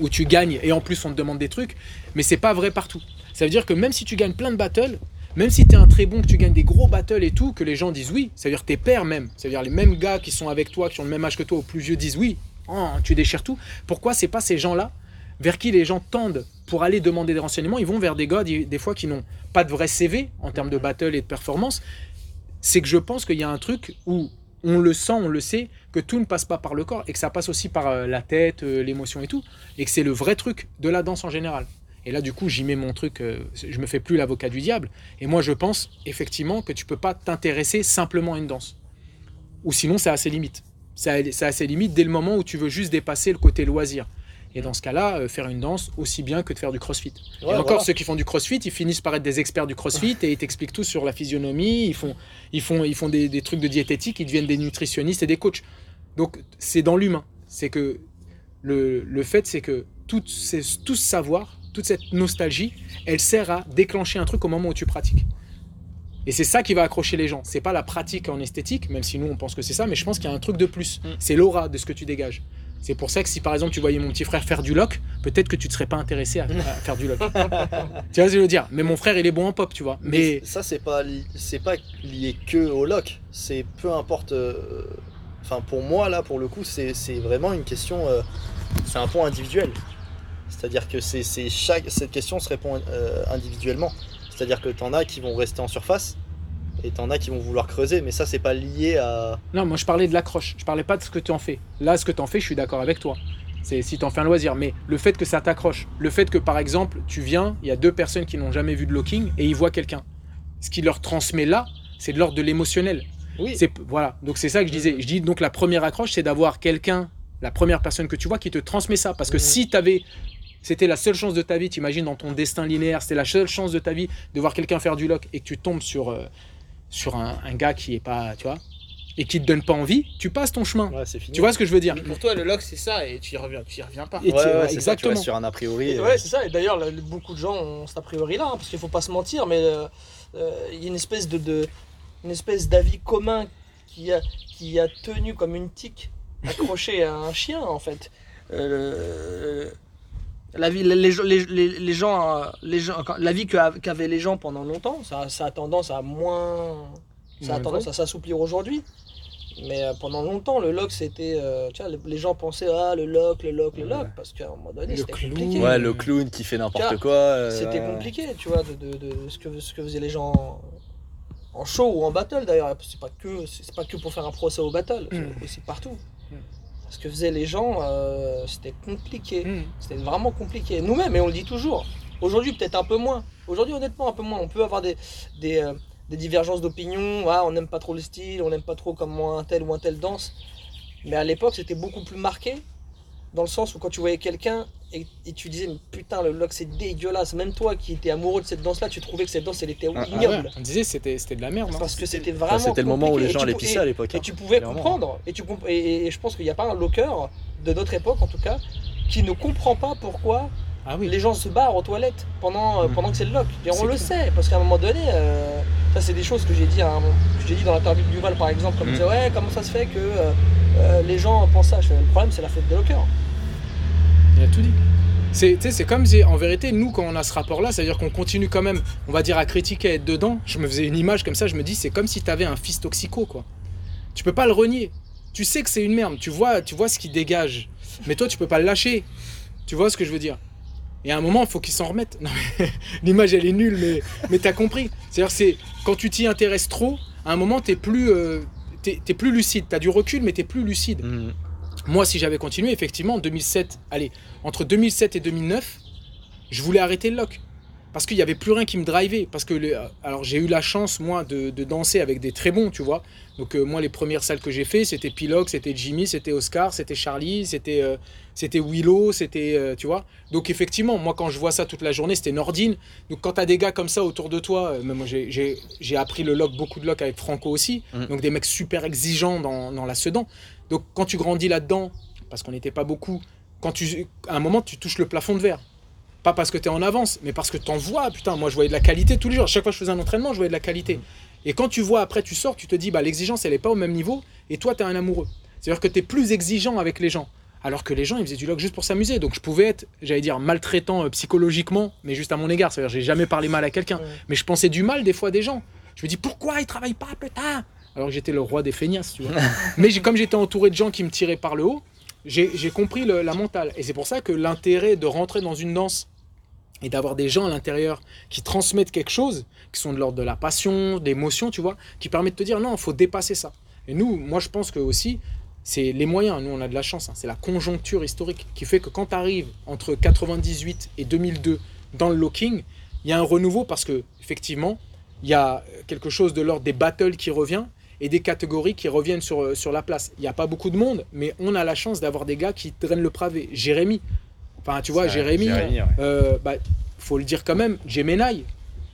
S2: où tu gagnes et en plus on te demande des trucs, mais c'est pas vrai partout. Ça veut dire que même si tu gagnes plein de battles, même si tu es un très bon, que tu gagnes des gros battles et tout, que les gens disent oui, ça veut dire tes pairs même, ça veut dire les mêmes gars qui sont avec toi, qui ont le même âge que toi, au plus vieux, disent oui, Oh, tu déchires tout. Pourquoi c'est pas ces gens-là vers qui les gens tendent pour aller demander des renseignements Ils vont vers des gars, des fois, qui n'ont pas de vrai CV en termes de battle et de performance. C'est que je pense qu'il y a un truc où on le sent, on le sait, que tout ne passe pas par le corps et que ça passe aussi par euh, la tête, euh, l'émotion et tout, et que c'est le vrai truc de la danse en général. Et là, du coup, j'y mets mon truc, euh, je me fais plus l'avocat du diable. Et moi, je pense effectivement que tu peux pas t'intéresser simplement à une danse. Ou sinon, c'est à ses limites. C'est à, c'est à ses limites dès le moment où tu veux juste dépasser le côté loisir. Et dans ce cas-là, euh, faire une danse aussi bien que de faire du crossfit. et encore,
S3: voilà.
S2: ceux qui font du crossfit, ils finissent par être des experts du crossfit et ils t'expliquent tout sur la physionomie, ils font, ils font, ils font des, des trucs de diététique, ils deviennent des nutritionnistes et des coachs. Donc, c'est dans l'humain. C'est que le, le fait, c'est que tout, tout ce savoir, toute cette nostalgie, elle sert à déclencher un truc au moment où tu pratiques. Et c'est ça qui va accrocher les gens. C'est pas la pratique en esthétique, même si nous on pense que c'est ça, mais je pense qu'il y a un truc de plus.
S5: Mm.
S2: C'est l'aura de ce que tu dégages. C'est pour ça que si par exemple tu voyais mon petit frère faire du lock, peut-être que tu ne serais pas intéressé à, à faire du lock. tu vois ce que je veux dire? Mais mon frère il est bon en pop, tu vois. Mais
S6: ça c'est pas c'est pas lié que au lock c'est peu importe euh, enfin pour moi là pour le coup c'est vraiment une question euh, c'est un point individuel c'est à dire que c'est chaque cette question se répond euh, individuellement c'est à dire que t'en as qui vont rester en surface et t'en as qui vont vouloir creuser mais ça c'est pas lié à
S2: non, moi je parlais de l'accroche. Je parlais pas de ce que tu en fais. Là, ce que tu en fais, je suis d'accord avec toi. C'est si tu en fais un loisir. Mais le fait que ça t'accroche, le fait que par exemple tu viens, il y a deux personnes qui n'ont jamais vu de locking et ils voient quelqu'un. Ce qui leur transmet là, c'est de l'ordre de l'émotionnel.
S6: oui
S2: C'est voilà. Donc c'est ça que je disais. Je dis donc la première accroche, c'est d'avoir quelqu'un, la première personne que tu vois, qui te transmet ça. Parce que
S6: Mhm.
S2: si tu avais, c'était la seule chance de ta vie. T'imagines dans ton destin linéaire, c'était la seule chance de ta vie de voir quelqu'un faire du lock et que tu tombes sur euh, sur un, un gars qui est pas, tu vois, et qui te donne pas envie, tu passes ton chemin.
S6: ouais, c'est fini
S2: Tu vois ce que je veux dire
S5: Mais pour toi, le lock, c'est ça, et tu y reviens, tu y reviens pas.
S2: Et
S6: ouais,
S2: tu-
S6: ouais,
S2: ouais,
S6: c'est ça, tu
S2: exactement.
S6: restes sur un a priori
S3: Et
S6: euh,
S3: ouais, c'est ça. Et d'ailleurs, le- le- beaucoup de gens ont cet a priori là, hein, parce qu'il faut pas se mentir, mais euh, euh, il y a une espèce de, de- une espèce d'avis commun qui a, qui a tenu comme une tique accrochée à un chien en fait. Euh, la vie, les, les, les, les- les gens, euh, les gens, quand- la vie qu'avaient les gens pendant longtemps, ça, ça a tendance à moins, ça a tendance à s'assouplir aujourd'hui. Mais euh, pendant longtemps, le lock, c'était. euh, les- gens pensaient, ah, le lock, le lock, le lock, parce qu'à un moment donné,
S2: Le
S3: c'était
S2: clown.
S3: compliqué.
S4: Ouais, le clown qui fait n'importe quoi. euh,
S3: C'était
S4: ouais.
S3: compliqué, tu vois, de, de- de ce, que, ce que faisaient les gens en show ou en battle d'ailleurs. C'est pas que c'est pas que pour faire un procès au battle,
S2: Mm.
S3: c'est aussi partout. Ce que faisaient les gens, euh, c'était compliqué.
S2: Hmm.
S3: C'était vraiment compliqué. Nous-mêmes, et on le dit toujours. Aujourd'hui, peut-être un peu moins. Aujourd'hui, honnêtement, un peu moins. On peut avoir des, des, euh, des divergences d'opinion. Ah, on n'aime pas trop le style, on n'aime pas trop comment un tel ou un tel danse. Mais à l'époque, c'était beaucoup plus marqué. Dans le sens où quand tu voyais quelqu'un et, et tu disais, mais putain, le lock c'est dégueulasse. Même toi qui étais amoureux de cette danse-là, tu trouvais que cette danse elle était
S4: Ah, ah
S2: Ah
S3: ignoble.
S2: ouais, on disait c'était c'était de la merde. hein.
S3: Parce que c'était
S4: Enfin,
S3: vraiment.
S4: C'était le moment où les gens allaient pisser à l'époque.
S3: et
S4: hein.
S3: tu pouvais
S4: Clairement.
S3: comprendre. Et, tu comp- et, et je pense qu'il n'y a pas un locker de notre époque, en tout cas, qui ne comprend pas pourquoi
S2: Ah oui.
S3: les gens se barrent aux toilettes pendant, euh,
S2: Mm.
S3: pendant que c'est le lock. Et on le sait, parce qu'à un moment donné, euh, ça c'est des choses que j'ai dit, à un- que j'ai dit dans l'interview de Duval par exemple, comme
S4: Mm.
S3: il disait, ouais, comment ça se fait que euh, euh, les gens pensent ça Le problème c'est la faute des lockers.
S2: Il a tout dit. C'est, comme si, en vérité, nous, quand on a ce rapport-là, ça veut dire qu'on continue quand même, on va dire, à critiquer, à être dedans. Je me faisais une image comme ça, je me dis, c'est comme si tu avais un fils toxico, quoi. Tu peux pas le renier. Tu sais que c'est une merde, tu vois, tu vois ce qui dégage. Mais toi, tu peux pas le lâcher. Tu vois ce que je veux dire? Et à un moment, il faut qu'il s'en remette. Non, mais l'image, elle est nulle, mais, mais t'as compris. C'est-à-dire, c'est quand tu t'y intéresses trop, à un moment, t'es plus, euh, t'es, plus lucide. T'as du recul, mais t'es plus lucide.
S4: Mhm.
S2: Moi, si j'avais continué, effectivement, en 2007, allez, entre 2007 et 2009, je voulais arrêter le lock. Parce qu'il n'y avait plus rien qui me drivait. Parce que, les- alors, j'ai eu la chance, moi, de, de danser avec des très bons, tu vois. Donc, euh, moi, les premières salles que j'ai fait, c'était Piloc, c'était Jimmy, c'était Oscar, c'était Charlie, c'était euh, c'était Willow, c'était, euh, tu vois. Donc, effectivement, moi, quand je vois ça toute la journée, c'était Nordine. Donc, quand tu as des gars comme ça autour de toi, euh, même moi, j'ai- j'ai j'ai appris le lock, beaucoup de lock avec Franco aussi.
S4: Mhm.
S2: Donc, des mecs super exigeants dans, dans la Sedan. Donc, quand tu grandis là-dedans, parce qu'on n'était pas beaucoup, quand tu, à un moment, tu touches le plafond de verre. Pas parce que tu es en avance, mais parce que tu en vois. Putain, moi, je voyais de la qualité tous les jours. Chaque fois que je faisais un entraînement, je voyais de la qualité. Et quand tu vois après, tu sors, tu te dis, bah, l'exigence, elle n'est pas au même niveau. Et toi, tu es un amoureux. C'est-à-dire que tu es plus exigeant avec les gens. Alors que les gens, ils faisaient du log juste pour s'amuser. Donc, je pouvais être, j'allais dire, maltraitant euh, psychologiquement, mais juste à mon égard. C'est-à-dire, j'ai jamais parlé mal à quelqu'un.
S3: Ouais.
S2: Mais je pensais du mal des fois des gens. Je me dis, pourquoi ils travaillent pas, putain? Alors que j'étais le roi des feignasses, tu vois. mais comme j'étais entouré de gens qui me tiraient par le haut, j'ai compris le- la mentale. Et c'est pour ça que l'intérêt de rentrer dans une danse et d'avoir des gens à l'intérieur qui transmettent quelque chose, qui sont de l'ordre de la passion, d'émotion, tu vois, qui permettent de te dire non, il faut dépasser ça. Et nous, moi je pense que aussi, c'est les moyens, nous on a de la chance, hein, c'est la conjoncture historique qui fait que quand tu arrives entre 98 et 2002 dans le locking, il y a un renouveau parce que effectivement, il y a quelque chose de l'ordre des battles qui revient et des catégories qui reviennent sur, euh, sur la place. Il n'y a pas beaucoup de monde, mais on a la chance d'avoir des gars qui drainent le pavé. Jérémy, enfin tu vois, Jérémy,
S4: ouais.
S2: euh, bah, faut le dire quand même, Gemenai,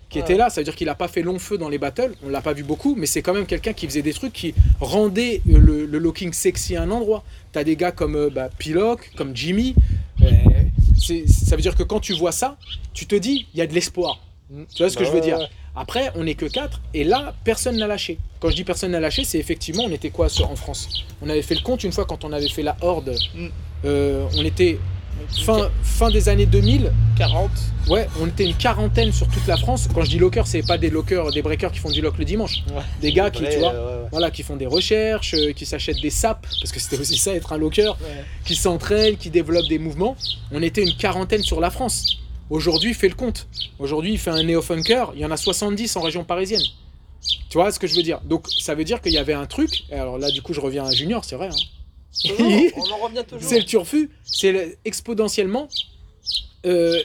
S2: qui
S3: Ouais.
S2: était là, ça veut dire qu'il n'a pas fait long feu dans les battles, on l'a pas vu beaucoup, mais c'est quand même quelqu'un qui faisait des trucs qui rendaient euh, le, le looking sexy à un endroit. T'as des gars comme euh, bah, Piloc, comme Jimmy, euh, ça veut dire que quand tu vois ça, tu te dis, il y a de l'espoir. Tu vois ce que
S6: Bah
S2: je veux
S6: ouais,
S2: dire. Après, on n'est que 4, et là, personne n'a lâché. Quand je dis personne n'a lâché, c'est effectivement, on était quoi en France? On avait fait le compte une fois quand on avait fait la Horde,
S5: Mm.
S2: euh, on était fin, fin des années 2000,
S5: 40.
S2: Ouais, on était une quarantaine sur toute la France. Quand je dis locker, c'est pas des lockers, des breakers qui font du lock le dimanche.
S6: Ouais.
S2: Des gars qui,
S6: Vrai,
S2: tu vois,
S6: ouais, ouais.
S2: voilà, qui font des recherches, euh, qui s'achètent des sapes, parce que c'était aussi ça être un locker, qui s'entraînent, qui développent des mouvements. On était une quarantaine sur la France. Aujourd'hui, fais le compte. Aujourd'hui, il fait un néo-funker, il y en a 70 en région parisienne. Tu vois ce que je veux dire? Donc, ça veut dire qu'il y avait un truc. et Alors là, du coup, je reviens à Junior, c'est vrai. hein.
S3: Toujours, on en revient toujours.
S2: C'est le turfu, c'est le- exponentiellement. euh,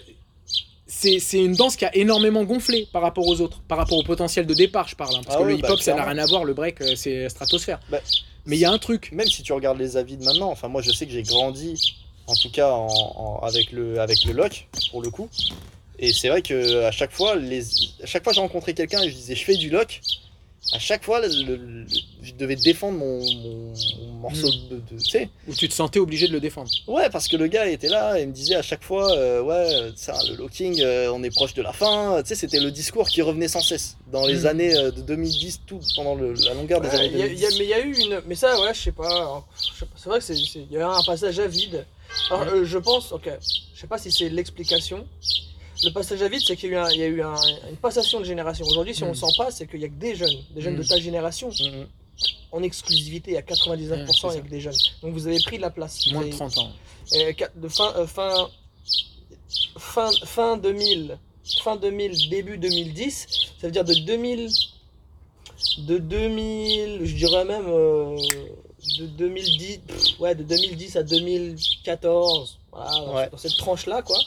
S2: c'est une danse qui a énormément gonflé par rapport aux autres, par rapport au potentiel de départ, je parle. hein, parce
S6: Ah
S2: que
S6: oui,
S2: le
S6: bah,
S2: hip-hop, ça n'a rien à voir, le break, euh, c'est stratosphère.
S6: Bah,
S2: Mais il y a un truc.
S6: Même si tu regardes les avis de maintenant, enfin moi je sais que j'ai grandi, en tout cas en, en- avec, le, avec le lock, pour le coup. Et c'est vrai que à chaque fois, les, à chaque fois j'ai rencontré quelqu'un et je disais je fais du lock, à chaque fois le- le- le- je devais défendre mon, mon- mon morceau
S2: Mm.
S6: de, de- tu sais.
S2: Où tu te sentais obligé de le défendre.
S6: Ouais, parce que le gars était là et me disait à chaque fois, euh, ouais, ça, le locking, euh, on est proche de la fin. Tu sais, c'était le discours qui revenait sans cesse dans les
S2: Mm.
S6: années euh, de 2010, tout pendant le- la longueur des
S3: Ouais,
S6: années
S3: il y a- il y a-
S6: 2010.
S3: mais il y a eu une. Mais ça, ouais, je sais pas. C'est vrai que c'est, c'est- il y a eu un passage à vide. Alors, euh, je pense, ok, je sais pas si c'est l'explication. Le passage à vide, c'est qu'il y a eu, un- il y a eu un- une passation de génération. Aujourd'hui, si on
S2: Mm.
S3: le sent pas, c'est qu'il y a que des jeunes, des jeunes
S2: Mm.
S3: de ta génération,
S6: Mm, mm.
S3: en exclusivité à 99%
S2: Ouais, c'est
S3: avec
S2: ça.
S3: des jeunes. Donc vous avez pris de la place.
S2: Moins de
S3: avez-
S2: 30 ans.
S3: euh, de fin, euh, fin, fin, fin 2000, fin 2000, début 2010, ça veut dire de 2000, de 2000, je dirais même euh, de 2010, pff, ouais, de 2010 à 2014, voilà, dans-
S6: Ouais.
S3: dans cette tranche-là, quoi.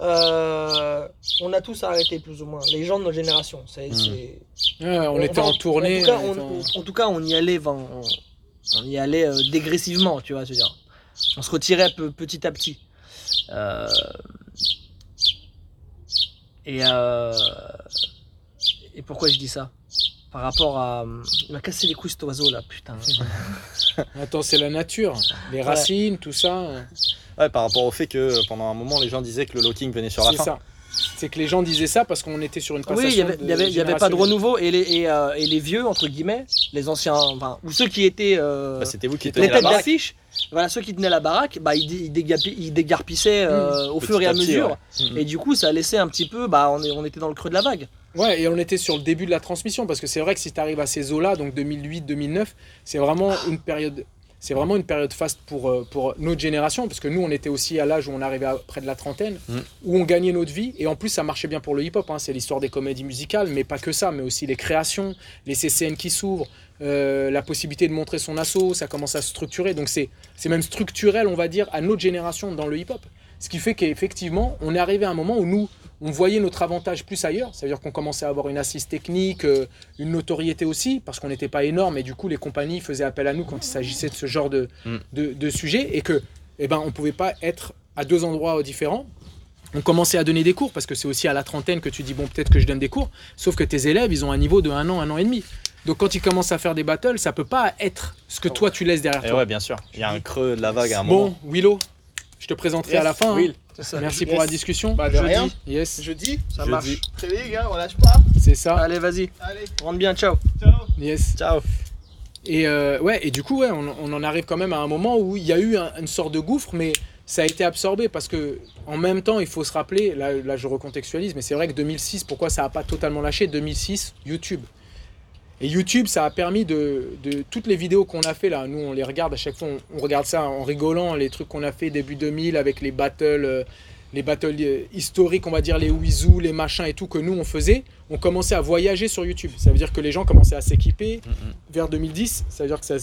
S3: Euh, on a tous arrêté plus ou moins, les gens de notre génération. C'est, c'est-
S2: Ouais, on était en tournée.
S3: En tout cas,
S2: on
S3: on,
S2: était en-
S3: on- en tout cas, on y allait, on, y allait euh, dégressivement, tu vois, je veux dire. On se retirait peu- petit à petit. Euh, et, euh, et pourquoi je dis ça? Par rapport à. Il m'a cassé les couilles cet oiseau là, putain.
S2: Attends, c'est la nature. Les racines, tout ça.
S4: Ouais, par rapport au fait que pendant un moment, les gens disaient que le locking venait sur la
S2: C'est
S4: fin.
S2: ça. C'est que les gens disaient ça parce qu'on était sur une passation.
S3: Oui, il y avait, y avait, il y avait pas de renouveau et les, et, euh, et les vieux, entre guillemets, les anciens, enfin, ou ceux qui étaient. euh,
S4: Bah, C'était vous qui
S3: les
S4: teniez la
S3: têtes
S4: baraque.
S3: d'affiche, voilà, ceux qui tenaient la baraque, bah, ils, dé- ils, dégapi- ils dégarpissaient euh, au
S4: Petit
S3: fur et à,
S4: à petit,
S3: mesure.
S4: ouais. Mhm.
S3: Et du coup, ça laissait un petit peu, bah, on, est- on était dans le creux de la vague.
S2: Ouais, et on était sur le début de la transmission parce que c'est vrai que si tu arrives à ces eaux-là, donc 2008-2009, c'est vraiment une période. C'est vraiment une période faste pour, euh, pour notre génération, parce que nous, on était aussi à l'âge où on arrivait à près de la trentaine,
S4: Mm.
S2: où on gagnait notre vie, et en plus, ça marchait bien pour le hip-hop. hein. C'est l'histoire des comédies musicales, mais pas que ça, mais aussi les créations, les CCN qui s'ouvrent, euh, la possibilité de montrer son assaut, ça commence à se structurer. Donc c'est c'est même structurel, on va dire, à notre génération dans le hip-hop. Ce qui fait qu'effectivement, on est arrivé à un moment où nous, on voyait notre avantage plus ailleurs. C'est-à-dire qu'on commençait à avoir une assise technique, euh, une notoriété aussi, parce qu'on n'était pas énorme et du coup, les compagnies faisaient appel à nous quand il s'agissait de ce genre de,
S4: Mm.
S2: de, de sujet et que, eh ben, on pouvait pas être à deux endroits différents. On commençait à donner des cours parce que c'est aussi à la trentaine que tu dis bon peut-être que je donne des cours, sauf que tes élèves ils ont un niveau de un an, un an et demi. Donc quand ils commencent à faire des battles, ça peut pas être ce que toi tu laisses derrière
S4: Et
S2: toi.
S4: ouais, bien sûr. Il y a un creux de la vague à un
S2: bon,
S4: moment.
S2: Willow, je te présenterai à la fin. hein. Merci
S5: Yes.
S2: pour la discussion.
S5: Bah, de
S2: Jeudi.
S5: rien.
S2: Yes,
S5: Jeudi,
S3: Ça
S4: Jeudi.
S3: marche.
S5: très bien les gars, on lâche pas.
S2: c'est ça.
S3: Allez, vas-y,
S5: Allez,
S3: rentre bien, ciao.
S5: ciao.
S2: Yes.
S4: Ciao.
S2: Et euh, ouais, et du coup, ouais, on, on en arrive quand même à un moment où il y a eu un- une sorte de gouffre, mais ça a été absorbé parce que en même temps, il faut se rappeler, là, là je recontextualise, mais c'est vrai que 2006, pourquoi ça n'a pas totalement lâché? 2006, YouTube. Et YouTube, ça a permis de, de toutes les vidéos qu'on a fait là, nous on les regarde à chaque fois, on, on regarde ça en rigolant, les trucs qu'on a fait début 2000 avec les battles, euh, les battles euh, historiques, on va dire les Wizoo, les machins et tout que nous on faisait, on commençait à voyager sur YouTube. Ça veut dire que les gens commençaient à s'équiper, vers 2010, ça veut dire que ça,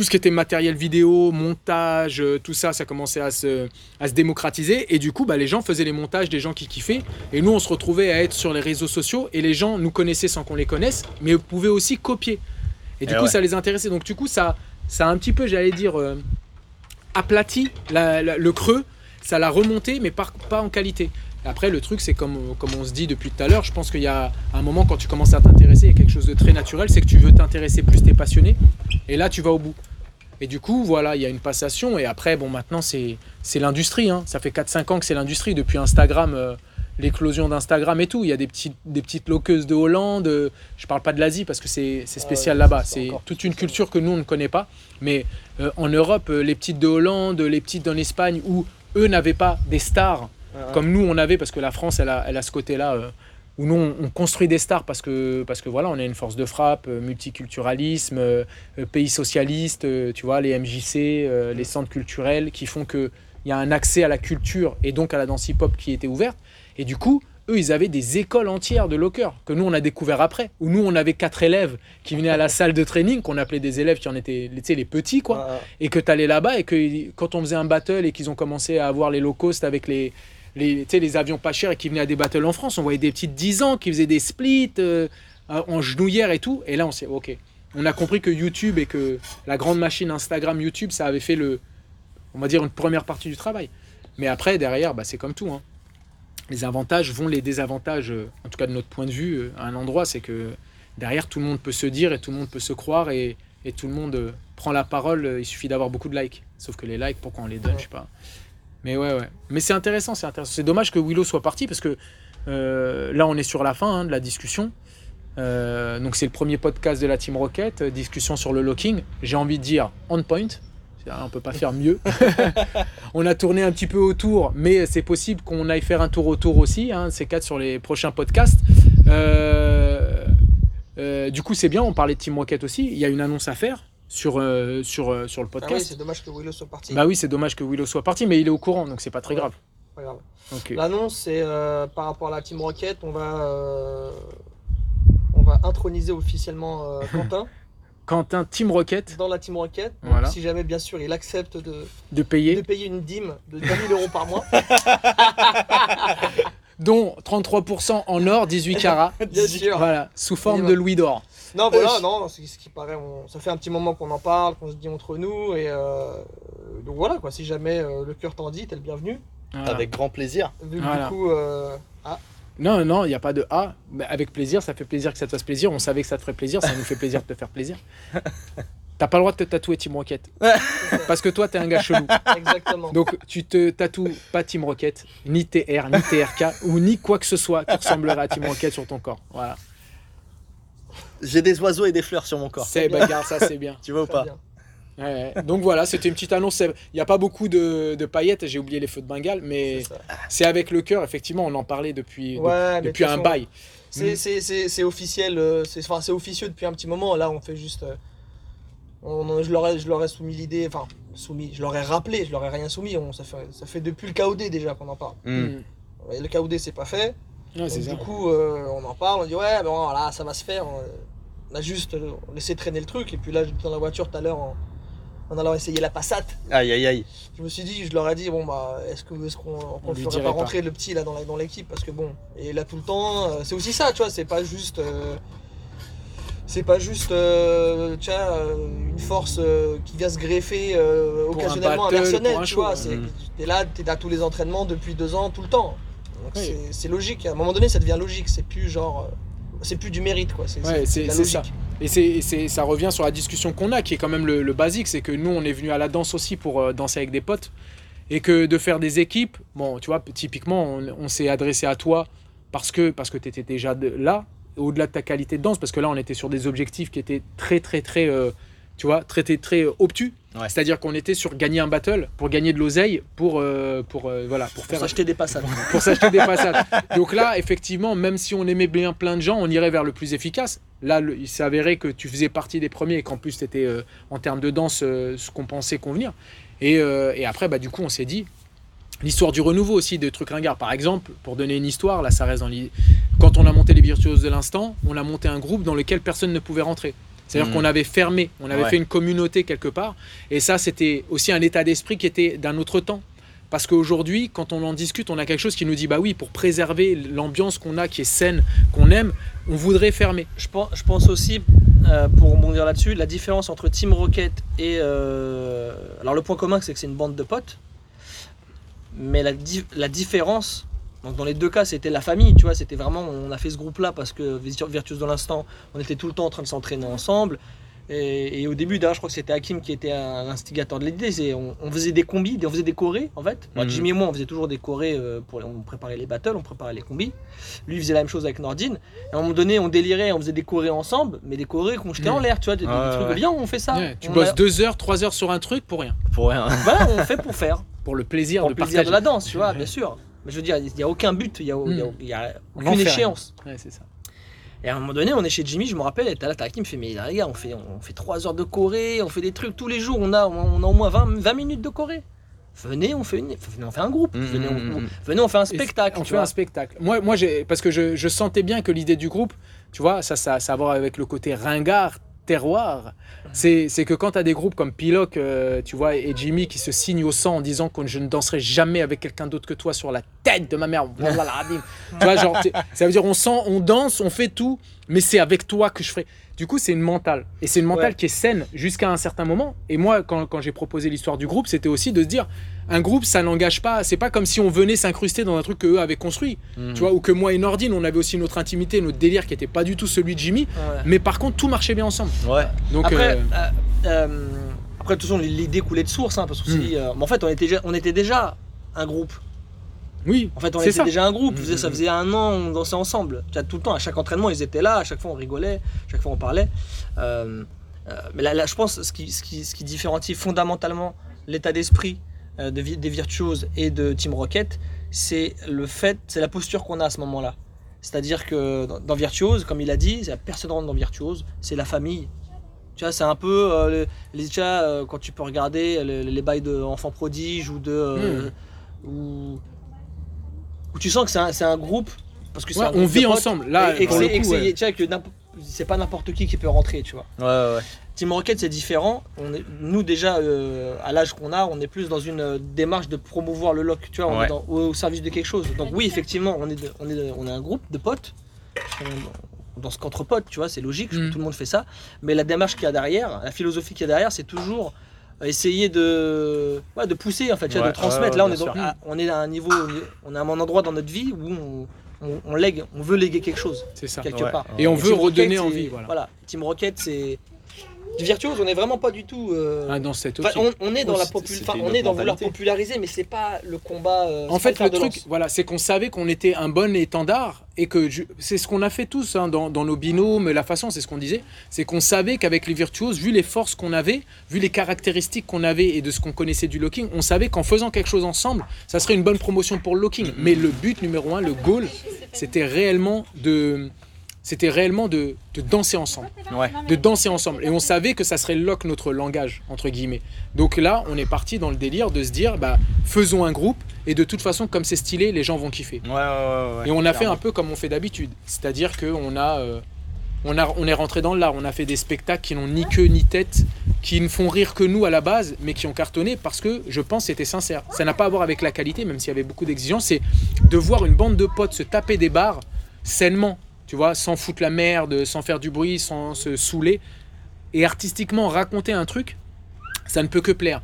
S2: tout ce qui était matériel vidéo, montage, euh, tout ça, ça commençait à se, à se démocratiser. Et du coup, bah, les gens faisaient les montages des gens qui kiffaient. Et nous, on se retrouvait à être sur les réseaux sociaux. Et les gens nous connaissaient sans qu'on les connaisse, mais pouvaient aussi copier. Et du
S4: Eh
S2: coup, ça les intéressait. Donc du coup, ça, ça a un petit peu, j'allais dire, euh, aplati la- la- le creux. Ça l'a remonté, mais pas en qualité. Après, le truc, c'est comme, comme on se dit depuis tout à l'heure, je pense qu'il y a un moment quand tu commences à t'intéresser, il y a quelque chose de très naturel, c'est que tu veux t'intéresser plus, t'es passionné, et là tu vas au bout. Et du coup, voilà, il y a une passation, et après, bon, maintenant c'est c'est l'industrie, hein. ça fait 4-5 ans que c'est l'industrie, depuis Instagram, euh, l'éclosion d'Instagram et tout, il y a des petites, des petites loqueuses de Hollande, euh, je parle pas de l'Asie parce que c'est spécial
S3: Ah ouais,
S2: là-bas,
S3: c'est
S2: toute une
S3: spécial.
S2: culture que nous on ne connaît pas, mais euh, en Europe, euh, les petites de Hollande, les petites en Espagne, où eux n'avaient pas des stars, comme nous on avait parce que la France elle a, elle a ce côté là où nous on, on construit des stars parce que parce que voilà on a une force de frappe euh, multiculturalisme euh, euh, pays socialiste euh, tu vois les MJC euh, les centres culturels qui font que il y a un accès à la culture et donc à la danse hip hop qui était ouverte. Et du coup eux ils avaient des écoles entières de lockers que nous on a découvert après où nous on avait quatre élèves qui venaient à la salle de training qu'on appelait des élèves qui en étaient tu sais, les petits quoi.
S3: Ah,
S2: et que tu allais là-bas et que quand on faisait un battle et qu'ils ont commencé à avoir les low cost avec les, les, avions pas chers et qui venaient à des battles en France, on voyait des petites 10 ans qui faisaient des splits euh, en genouillère et tout. Et là, on s'est ok. On a compris que YouTube et que la grande machine Instagram, YouTube, ça avait fait le, on va dire, une première partie du travail. Mais après, derrière, bah, c'est comme tout. hein. Les avantages vont les désavantages, euh, en tout cas de notre point de vue, euh, à un endroit, c'est que derrière, tout le monde peut se dire et tout le monde peut se croire et, et tout le monde euh, prend la parole. euh, Il suffit d'avoir beaucoup de likes. Sauf que les likes, pourquoi on les donne, je sais pas. Mais ouais, ouais. Mais c'est intéressant, c'est intéressant. C'est dommage que Willow soit parti parce que euh, là, on est sur la fin hein, de la discussion. Euh, donc c'est le premier podcast de la Team Rocket, euh, discussion sur le locking. J'ai envie de dire on point. On peut pas faire mieux. on a tourné un petit peu autour, mais c'est possible qu'on aille faire un tour autour aussi. Hein, ces quatre sur les prochains podcasts. Du coup, c'est bien, on parlait de Team Rocket aussi. Il y a une annonce à faire sur, euh, sur, euh, sur le
S3: Ah oui,
S2: podcast.
S3: c'est dommage que Willow soit parti.
S2: bah oui, c'est dommage que Willow soit parti, mais il est au courant, donc c'est pas très
S3: Ouais.
S2: grave.
S3: Pas grave.
S2: Euh,
S3: L'annonce, c'est euh, par rapport à la Team Rocket, on va, on va introniser officiellement Quentin
S2: Quentin, Team Rocket,
S3: dans la Team Rocket. Donc,
S2: Voilà.
S3: Si jamais, bien sûr, il accepte de,
S2: de
S3: de
S2: payer,
S3: payer une dîme de 10 000 euros par mois.
S2: dont 33% en or, 18 carats.
S3: Bien sûr.
S2: Voilà, sous forme de louis d'or.
S3: Non, voilà, non, c'est ce qui paraît. on- ça fait un petit moment qu'on en parle, qu'on se dit entre nous. Et euh, donc voilà, quoi. Si jamais euh, le cœur t'en dit, t'es le bienvenu.
S2: Voilà.
S6: Avec grand plaisir.
S2: Voilà.
S3: du coup, euh,
S2: Non, non, il n'y a pas de A. Mais avec plaisir, ça fait plaisir que ça te fasse plaisir. On savait que ça te ferait plaisir, ça nous fait plaisir de te faire plaisir. T'as pas le droit de te tatouer Team Rocket. Parce que toi, t'es un gars chelou.
S3: exactement.
S2: Donc tu te tatoues pas Team Rocket, ni TR, ni TRK, ou ni quoi que ce soit qui ressemblerait à Team Rocket sur ton corps. Voilà.
S6: J'ai des oiseaux et des fleurs sur mon corps.
S2: C'est
S3: bien.
S2: bagarre, ça c'est bien.
S6: Tu vois ou pas
S3: bien.
S2: Ouais, ouais. Donc voilà, c'était une petite annonce. Il n'y a pas beaucoup de, de paillettes, j'ai oublié les feux de Bengale, mais
S3: C'est
S2: avec le cœur, effectivement, on en parlait depuis,
S3: Ouais, de
S2: depuis un
S3: façon,
S2: bail.
S3: C'est,
S2: Mm.
S3: c'est, c'est, c'est officiel, euh, c'est, enfin, c'est officieux depuis un petit moment. Là, on fait juste. euh, on- je, leur ai, je leur ai soumis l'idée, enfin, soumis, je leur ai rappelé, je leur ai rien soumis. On, ça, fait, ça fait depuis le KOD déjà qu'on en parle.
S2: Mm.
S3: Et le KOD, c'est pas fait.
S2: Ouais, ça.
S3: du coup, euh, on en parle, on dit ouais, bon, voilà, ça va se faire. On a juste euh, laissé traîner le truc. Et puis là, j'étais dans la voiture tout à l'heure en, en allant essayer la Passat.
S6: Aïe aïe aïe.
S3: Je me suis dit, je leur ai dit, bon, bah, est-ce, que, est-ce qu'on qu'on
S2: On
S3: le
S2: lui
S3: ferait pas
S2: pas.
S3: rentrer le petit là dans, l'équipe Parce que bon, et là tout le temps, euh, c'est aussi ça, tu vois, c'est pas juste. euh, c'est pas juste euh, tu vois, euh, une force euh, qui vient se greffer euh, occasionnellement à
S2: battle, pour un
S3: tu
S2: show,
S3: vois.
S6: Mm.
S3: T'es là, t'es à tous les entraînements depuis deux ans, tout le temps. Donc
S2: Oui.
S3: c'est, c'est logique. À un moment donné, ça devient logique. C'est plus genre. C'est plus du mérite, quoi. C'est,
S2: Ouais, ça.
S3: logique.
S2: Et, c'est, et c'est- ça revient sur la discussion qu'on a, qui est quand même le, le basique, c'est que nous, on est venu à la danse aussi pour euh, danser avec des potes, et que de faire des équipes, bon, tu vois, typiquement, on, on s'est adressé à toi parce que, parce que tu étais déjà de- là, au-delà de ta qualité de danse, parce que là, on était sur des objectifs qui étaient très, très, très, euh, tu vois, très, très, très obtus.
S4: Ouais.
S2: C'est-à-dire qu'on était sur gagner un battle pour gagner de l'oseille, pour, euh, pour, euh, voilà, pour
S3: Pour
S2: faire
S3: s'acheter des passages.
S2: pour s'acheter des passades. Donc là, effectivement, même si on aimait bien plein de gens, on irait vers le plus efficace. Là, le- il s'est avéré que tu faisais partie des premiers et qu'en plus, tu étais en termes de danse euh, ce qu'on pensait convenir. Et, euh, et après, bah, du coup, on s'est dit, l'histoire du renouveau aussi, de trucs ringards. Par exemple, pour donner une histoire, là, ça reste dans l'idée. Quand on a monté les Virtuoses de l'instant, on a monté un groupe dans lequel personne ne pouvait rentrer. C'est-à-dire
S4: Mhm.
S2: qu'on avait fermé, on avait
S4: Ouais.
S2: fait une communauté quelque part. Et ça, c'était aussi un état d'esprit qui était d'un autre temps. Parce qu'aujourd'hui, quand on en discute, on a quelque chose qui nous dit bah oui, pour préserver l'ambiance qu'on a, qui est saine, qu'on aime, on voudrait fermer.
S3: Je pense, je pense aussi, euh, pour rebondir là-dessus, la différence entre Team Rocket et. euh, alors, le point commun, c'est que c'est une bande de potes. Mais la, di- la différence, donc dans les deux cas, c'était la famille, tu vois. C'était vraiment. On a fait ce groupe-là parce que Virtu- Virtuose de l'instant, on était tout le temps en train de s'entraîner ensemble. Et, et au début, d'ailleurs, je crois que c'était Hakim qui était un instigateur de l'idée. On, on faisait des combis, on faisait des chorés en fait. Moi,
S4: Mhm.
S3: Jimmy et moi, on faisait toujours des chorés euh, pour on préparait les battles, on préparait les combis. Lui, il faisait la même chose avec Nordine. Et à un moment donné, on délirait, on faisait des chorés ensemble, mais des chorés qu'on jetait
S2: Mhm.
S3: en l'air, tu vois, des, des
S4: Ouais,
S3: trucs.
S4: ouais.
S3: Viens, on fait ça.
S2: Ouais, tu
S3: On
S2: bosses
S3: a-
S2: deux heures, trois heures sur un truc pour rien.
S4: Pour rien.
S3: Voilà, on fait pour faire,
S2: Pour le plaisir
S3: pour
S2: de
S3: le plaisir
S2: partager.
S3: de la danse, tu vois,
S2: Ouais.
S3: bien sûr. Mais je veux dire, il n'y a aucun but, il n'y a, y a- y aucune
S2: fait
S3: échéance.
S2: Ouais, c'est ça.
S3: Et à un moment donné, on est chez Jimmy, je me rappelle, et t'as là, t'as qui me fait, mais les gars, on fait, on fait 3 heures de Corée, on fait des trucs tous les jours, on a, on a au moins 20, 20 minutes de Corée. Venez, on fait, une, venez, on fait un groupe, venez, on,
S4: mhm, mhm.
S3: venez, on fait un spectacle.
S2: On
S3: tu
S2: fait
S3: vois.
S2: un spectacle. Moi, moi j'ai, parce que je, je sentais bien que l'idée du groupe, tu vois, ça, ça, ça a à voir avec le côté ringard, terroir. C'est, que quand tu as des groupes comme Piloc, euh, tu vois, et Jimmy qui se signent au sang en disant que je ne danserai jamais avec quelqu'un d'autre que toi sur la tête de ma mère. Tu vois, genre, ça veut dire on sent, on danse, on fait tout, mais c'est avec toi que je ferai. Du coup, c'est une mentale. Et c'est une mentale
S3: Ouais.
S2: qui est saine jusqu'à un certain moment. Et moi, quand, quand j'ai proposé l'histoire du groupe, c'était aussi de se dire, un groupe, ça n'engage pas. C'est pas comme si on venait s'incruster dans un truc qu'eux avaient construit.
S4: Mhm.
S2: Tu vois, ou que moi et Nordine, on avait aussi notre intimité, notre délire qui était pas du tout celui de Jimmy.
S3: Ouais.
S2: Mais par contre, tout marchait bien ensemble.
S4: Ouais.
S2: Donc,
S3: Après,
S2: euh,
S3: euh, euh, après, de toute façon, l'idée coulait de source, hein, parce que si, euh, mais en fait, on était, on était déjà un groupe.
S2: Oui,
S3: En fait, on était
S2: ça.
S3: déjà un groupe.
S4: Mhm.
S3: Faisait- Ça faisait un an, on dansait ensemble. Tout le temps, à chaque entraînement, ils étaient là. À chaque fois, on rigolait. À chaque fois, on parlait. Euh, euh, mais là, là, je pense, ce qui, ce qui, ce qui différencie fondamentalement l'état d'esprit euh, de Vi- des Virtuoses et de Team Rocket, c'est le fait, c'est la posture qu'on a à ce moment-là. C'est-à-dire que dans, dans Virtuose, comme il a dit, il y a personne rentre dans Virtuose, c'est la famille. Tu vois, c'est un peu euh, le- les, tu vois, euh, quand tu peux regarder les, les bails d'enfants prodiges ou de. euh, où, où tu sens que c'est un, c'est un groupe. Parce que c'est
S2: Ouais,
S3: un
S2: on vit ensemble. Là,
S3: et, et que
S2: pour
S3: c'est- pas n'importe qui qui peut rentrer, tu vois.
S4: Ouais, ouais, ouais.
S3: Team Rocket, c'est différent. On est, nous, déjà, euh, à l'âge qu'on a, on est plus dans une euh, démarche de promouvoir le lock, tu vois, on
S4: Ouais.
S3: est dans- au, au service de quelque chose. Donc, oui, effectivement, on est, de- on est, de- on est un groupe de potes. On, dans ce qu'entre potes, tu vois, c'est logique,
S2: Mm.
S3: tout le monde fait ça. Mais la démarche qu'il y a derrière, la philosophie qu'il y a derrière, c'est toujours essayer de, ouais, de pousser, en fait, tu vois,
S4: Ouais,
S3: de transmettre.
S4: ouais,
S3: Là, on est, dans- on est à un niveau, on est à un endroit dans notre vie où on, on, on lègue, on veut léguer quelque chose,
S2: C'est ça.
S3: quelque
S4: Ouais.
S3: part.
S2: Et on
S3: Et
S2: veut
S3: Team
S2: redonner envie. Voilà.
S3: Team Rocket, c'est. Du virtuose, on n'est vraiment pas du tout. euh,
S2: Ah, dans cette
S3: enfin, on, on est dans
S4: Oh,
S3: la popul- enfin, on est dans vouloir populariser, mais c'est pas le combat. euh,
S2: En fait, le truc,
S3: lance.
S2: voilà, c'est qu'on savait qu'on était un bon étendard et que je- c'est ce qu'on a fait tous hein, dans, dans nos binômes, la façon, c'est ce qu'on disait, c'est qu'on savait qu'avec les virtuoses, vu les forces qu'on avait, vu les caractéristiques qu'on avait et de ce qu'on connaissait du locking, on savait qu'en faisant quelque chose ensemble, ça serait une bonne promotion pour le locking. Mais le but numéro un, le goal, c'était réellement de, c'était réellement de, de danser ensemble
S4: Ouais.
S2: de danser ensemble. Et on savait que ça serait lock notre langage, entre guillemets. Donc là, on est parti dans le délire de se dire, bah, faisons un groupe, et de toute façon, comme c'est stylé, les gens vont kiffer.
S4: Ouais, ouais,
S2: et on a fait un peu comme on fait d'habitude. C'est-à-dire qu'on a, euh, on a, on est rentré dans l'art, on a fait des spectacles qui n'ont ni queue ni tête, qui ne font rire que nous à la base, mais qui ont cartonné parce que je pense que c'était sincère. Ça n'a pas à voir avec la qualité, même s'il y avait beaucoup d'exigences, c'est de voir une bande de potes se taper des barres sainement, tu vois, sans foutre la merde, sans faire du bruit, sans se saouler, et artistiquement raconter un truc, ça ne peut que plaire.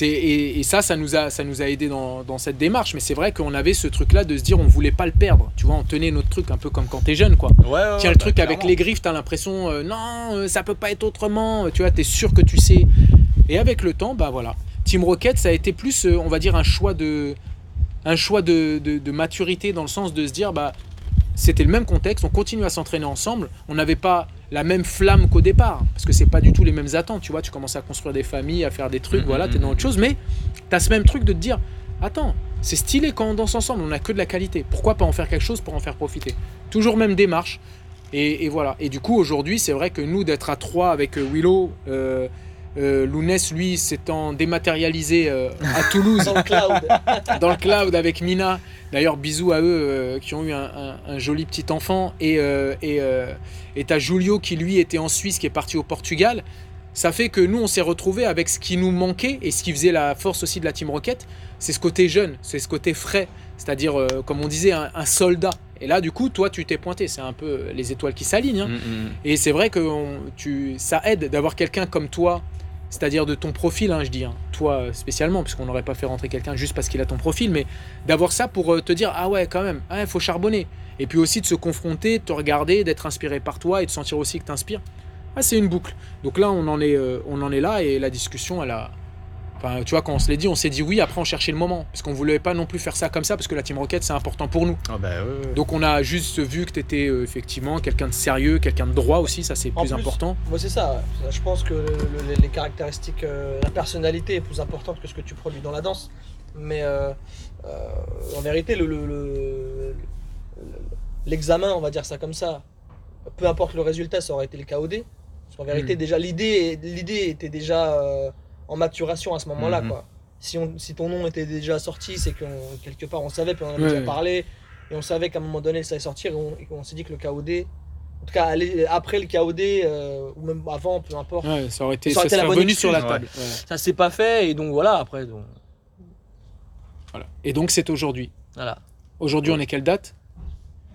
S2: Et, et ça, ça nous a, ça nous a aidé dans, dans cette démarche. Mais c'est vrai qu'on avait ce truc-là de se dire on voulait pas le perdre. Tu vois, on tenait notre truc un peu comme quand t'es jeune, quoi.
S4: Ouais, ouais,
S2: Tiens, le truc
S4: bah,
S2: avec
S4: clairement.
S2: les griffes, t'as l'impression euh, non, euh, ça peut pas être autrement. Tu vois, t'es sûr que tu sais. Et avec le temps, bah voilà. Team Rocket, ça a été plus, euh, on va dire, un choix de, un choix de, de- de maturité dans le sens de se dire bah c'était le même contexte, on continue à s'entraîner ensemble, on n'avait pas la même flamme qu'au départ, parce que c'est pas du tout les mêmes attentes, tu vois, tu commences à construire des familles, à faire des trucs,
S4: Mhm,
S2: voilà, t'es
S4: mhm.
S2: dans autre chose, mais t'as ce même truc de te dire, attends, c'est stylé quand on danse ensemble, on a que de la qualité, pourquoi pas en faire quelque chose pour en faire profiter? Toujours même démarche, et, et voilà, et du coup aujourd'hui c'est vrai que nous d'être à trois avec euh, Willow, euh, euh, Lounès lui s'étant dématérialisé euh, à Toulouse,
S3: Dans le cloud.
S2: dans le cloud avec Mina. D'ailleurs, bisous à eux euh, qui ont eu un, un- un joli petit enfant. Et et et t'as Julio qui lui était en Suisse, qui est parti au Portugal. Ça fait que nous, on s'est retrouvés avec ce qui nous manquait et ce qui faisait la force aussi de la Team Rocket. C'est ce côté jeune, c'est ce côté frais. C'est-à-dire, comme on disait, un, un soldat. Et là, du coup, toi, tu t'es pointé. C'est un peu les étoiles qui s'alignent. hein.
S4: Mm, mm.
S2: Et c'est vrai que on- tu, ça aide d'avoir quelqu'un comme toi, c'est-à-dire de ton profil, hein, je dis, hein, toi euh, spécialement, puisqu'on n'aurait pas fait rentrer quelqu'un juste parce qu'il a ton profil, mais d'avoir ça pour euh, te dire, ah ouais, quand même, il faut charbonner. Et puis aussi de se confronter, de te regarder, d'être inspiré par toi et de sentir aussi que t'inspires. Ah, c'est une boucle. Donc là, on en est, euh, on en est là et la discussion, elle a. Enfin, tu vois, quand on se l'est dit, on s'est dit oui, après on cherchait le moment. Parce qu'on voulait pas non plus faire ça comme ça, parce que la Team Rocket, c'est important pour nous.
S4: Ah, bah.
S2: Donc on a juste vu que tu étais effectivement quelqu'un de sérieux, quelqu'un de droit aussi, ça c'est plus
S3: plus,
S2: important.
S3: Moi, c'est ça. Je pense que le- le- les caractéristiques, euh, la personnalité est plus importante que ce que tu produis dans la danse. Mais euh, euh, en vérité, le- le- le- l'examen, on va dire ça comme ça, peu importe le résultat, ça aurait été le KOD. Parce qu'en vérité,
S2: Mm.
S3: déjà, l'idée l'idée était déjà euh, en maturation à ce moment-là.
S4: Mhm.
S3: quoi. Si, on, si ton nom était déjà sorti, c'est que quelque part on savait, puis on en avait déjà parlé, et on savait qu'à un moment donné ça allait sortir, et on, s'est dit que le KOD, en tout cas aller- après le KOD, euh, ou même avant, peu importe,
S2: Ouais, ça aurait été,
S3: Ça aurait
S2: ça
S3: été la bonne
S2: sur la table. Ouais,
S3: ça s'est pas fait, et donc voilà, après, donc,
S2: voilà. Et donc c'est aujourd'hui.
S3: voilà.
S2: Aujourd'hui, on est quelle date?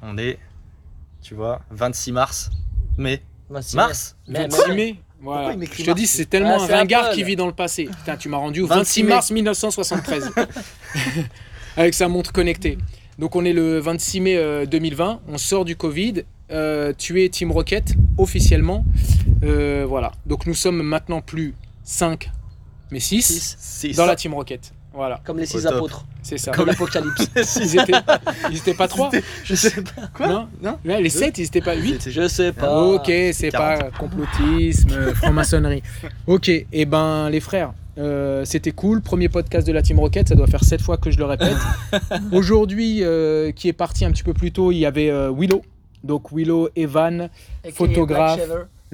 S4: On est, tu vois, 26 mars, mai.
S3: Merci.
S4: Mars
S3: Mais-
S2: 26
S3: mais-
S2: mai. Voilà.
S6: il m'écrit
S2: Je te dis, c'est tellement
S3: Ah,
S2: un ringard qui vit dans le passé. Putain, tu m'as rendu au
S4: 26
S2: 26
S4: mai.
S2: mars 1973. Avec sa montre connectée. Donc on est le 26 mai euh, 2020, on sort du Covid, euh, tu es Team Rocket officiellement. Euh, voilà. Donc nous sommes maintenant plus 5 mais 6
S3: Six.
S4: Six.
S2: dans la Team Rocket. Voilà,
S3: Comme les six apôtres,
S2: c'est ça.
S3: comme l'Apocalypse.
S2: Ils étaient, ils étaient pas 3
S3: je sais pas.
S4: Quoi
S2: Non,
S4: Non
S2: Ouais, Les 7, ils étaient pas 8
S3: Je sais pas.
S2: Ok, c'est pas complotisme, franc-maçonnerie. Ok, et ben les frères, Euh, C'était cool. Premier podcast de la Team Rocket, ça doit faire sept fois que je le répète. Aujourd'hui, euh, qui est parti un petit peu plus tôt, il y avait euh, Willow. Donc Willow, Evan, Photographe.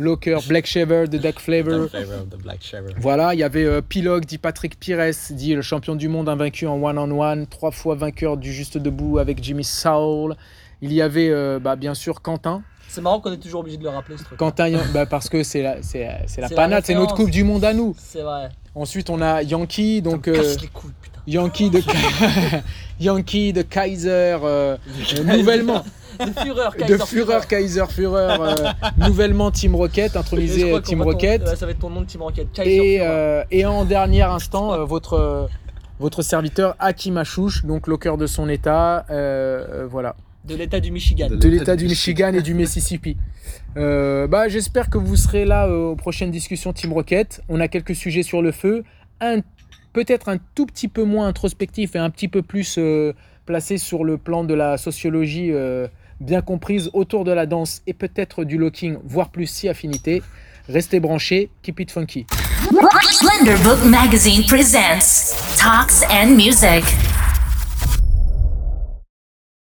S2: Locker, Black Shaver, The Duck Flavor.
S4: Flavor of the Black Shaver.
S2: Voilà, il y avait euh, Pilog, dit Patrick Pires, dit le champion du monde invaincu en one-on-one, trois fois vainqueur du juste debout avec Jimmy Saul. Il y avait euh, bah, bien sûr Quentin.
S3: C'est marrant qu'on est toujours obligé de le rappeler ce truc.
S2: Quentin, bah, parce que c'est la, c'est, c'est la panade, c'est notre. Coupe du Monde à nous.
S3: C'est vrai.
S2: Ensuite, on a Yankee, donc euh,
S3: couilles.
S2: Yankee de Yankee de Kaiser, euh, euh, nouvellement
S3: De Fureur,
S2: de
S3: Kaiser
S2: Fureur, Kaiser Fureur, euh, nouvellement Team Rocket, intronisé Team
S3: ton-
S2: Rocket.
S3: ça va être ton nom de Team Rocket. Kaiser
S2: Et, euh, et en dernier instant, euh, votre, votre serviteur Hakim Achouch, donc locker de son état, euh, euh, voilà,
S3: De l'état du Michigan.
S4: De
S2: de l'état du Michigan et du Mississippi. Euh, bah, J'espère que vous serez là euh, aux prochaines discussions Team Rocket. On a quelques sujets sur le feu, un- peut-être un tout petit peu moins introspectif et un petit peu plus euh, placé sur le plan de la sociologie euh, bien comprise autour de la danse et peut-être du locking, voire plus si affinité. Restez branchés, keep it funky.
S1: Blender Book Magazine presents Talks and Music.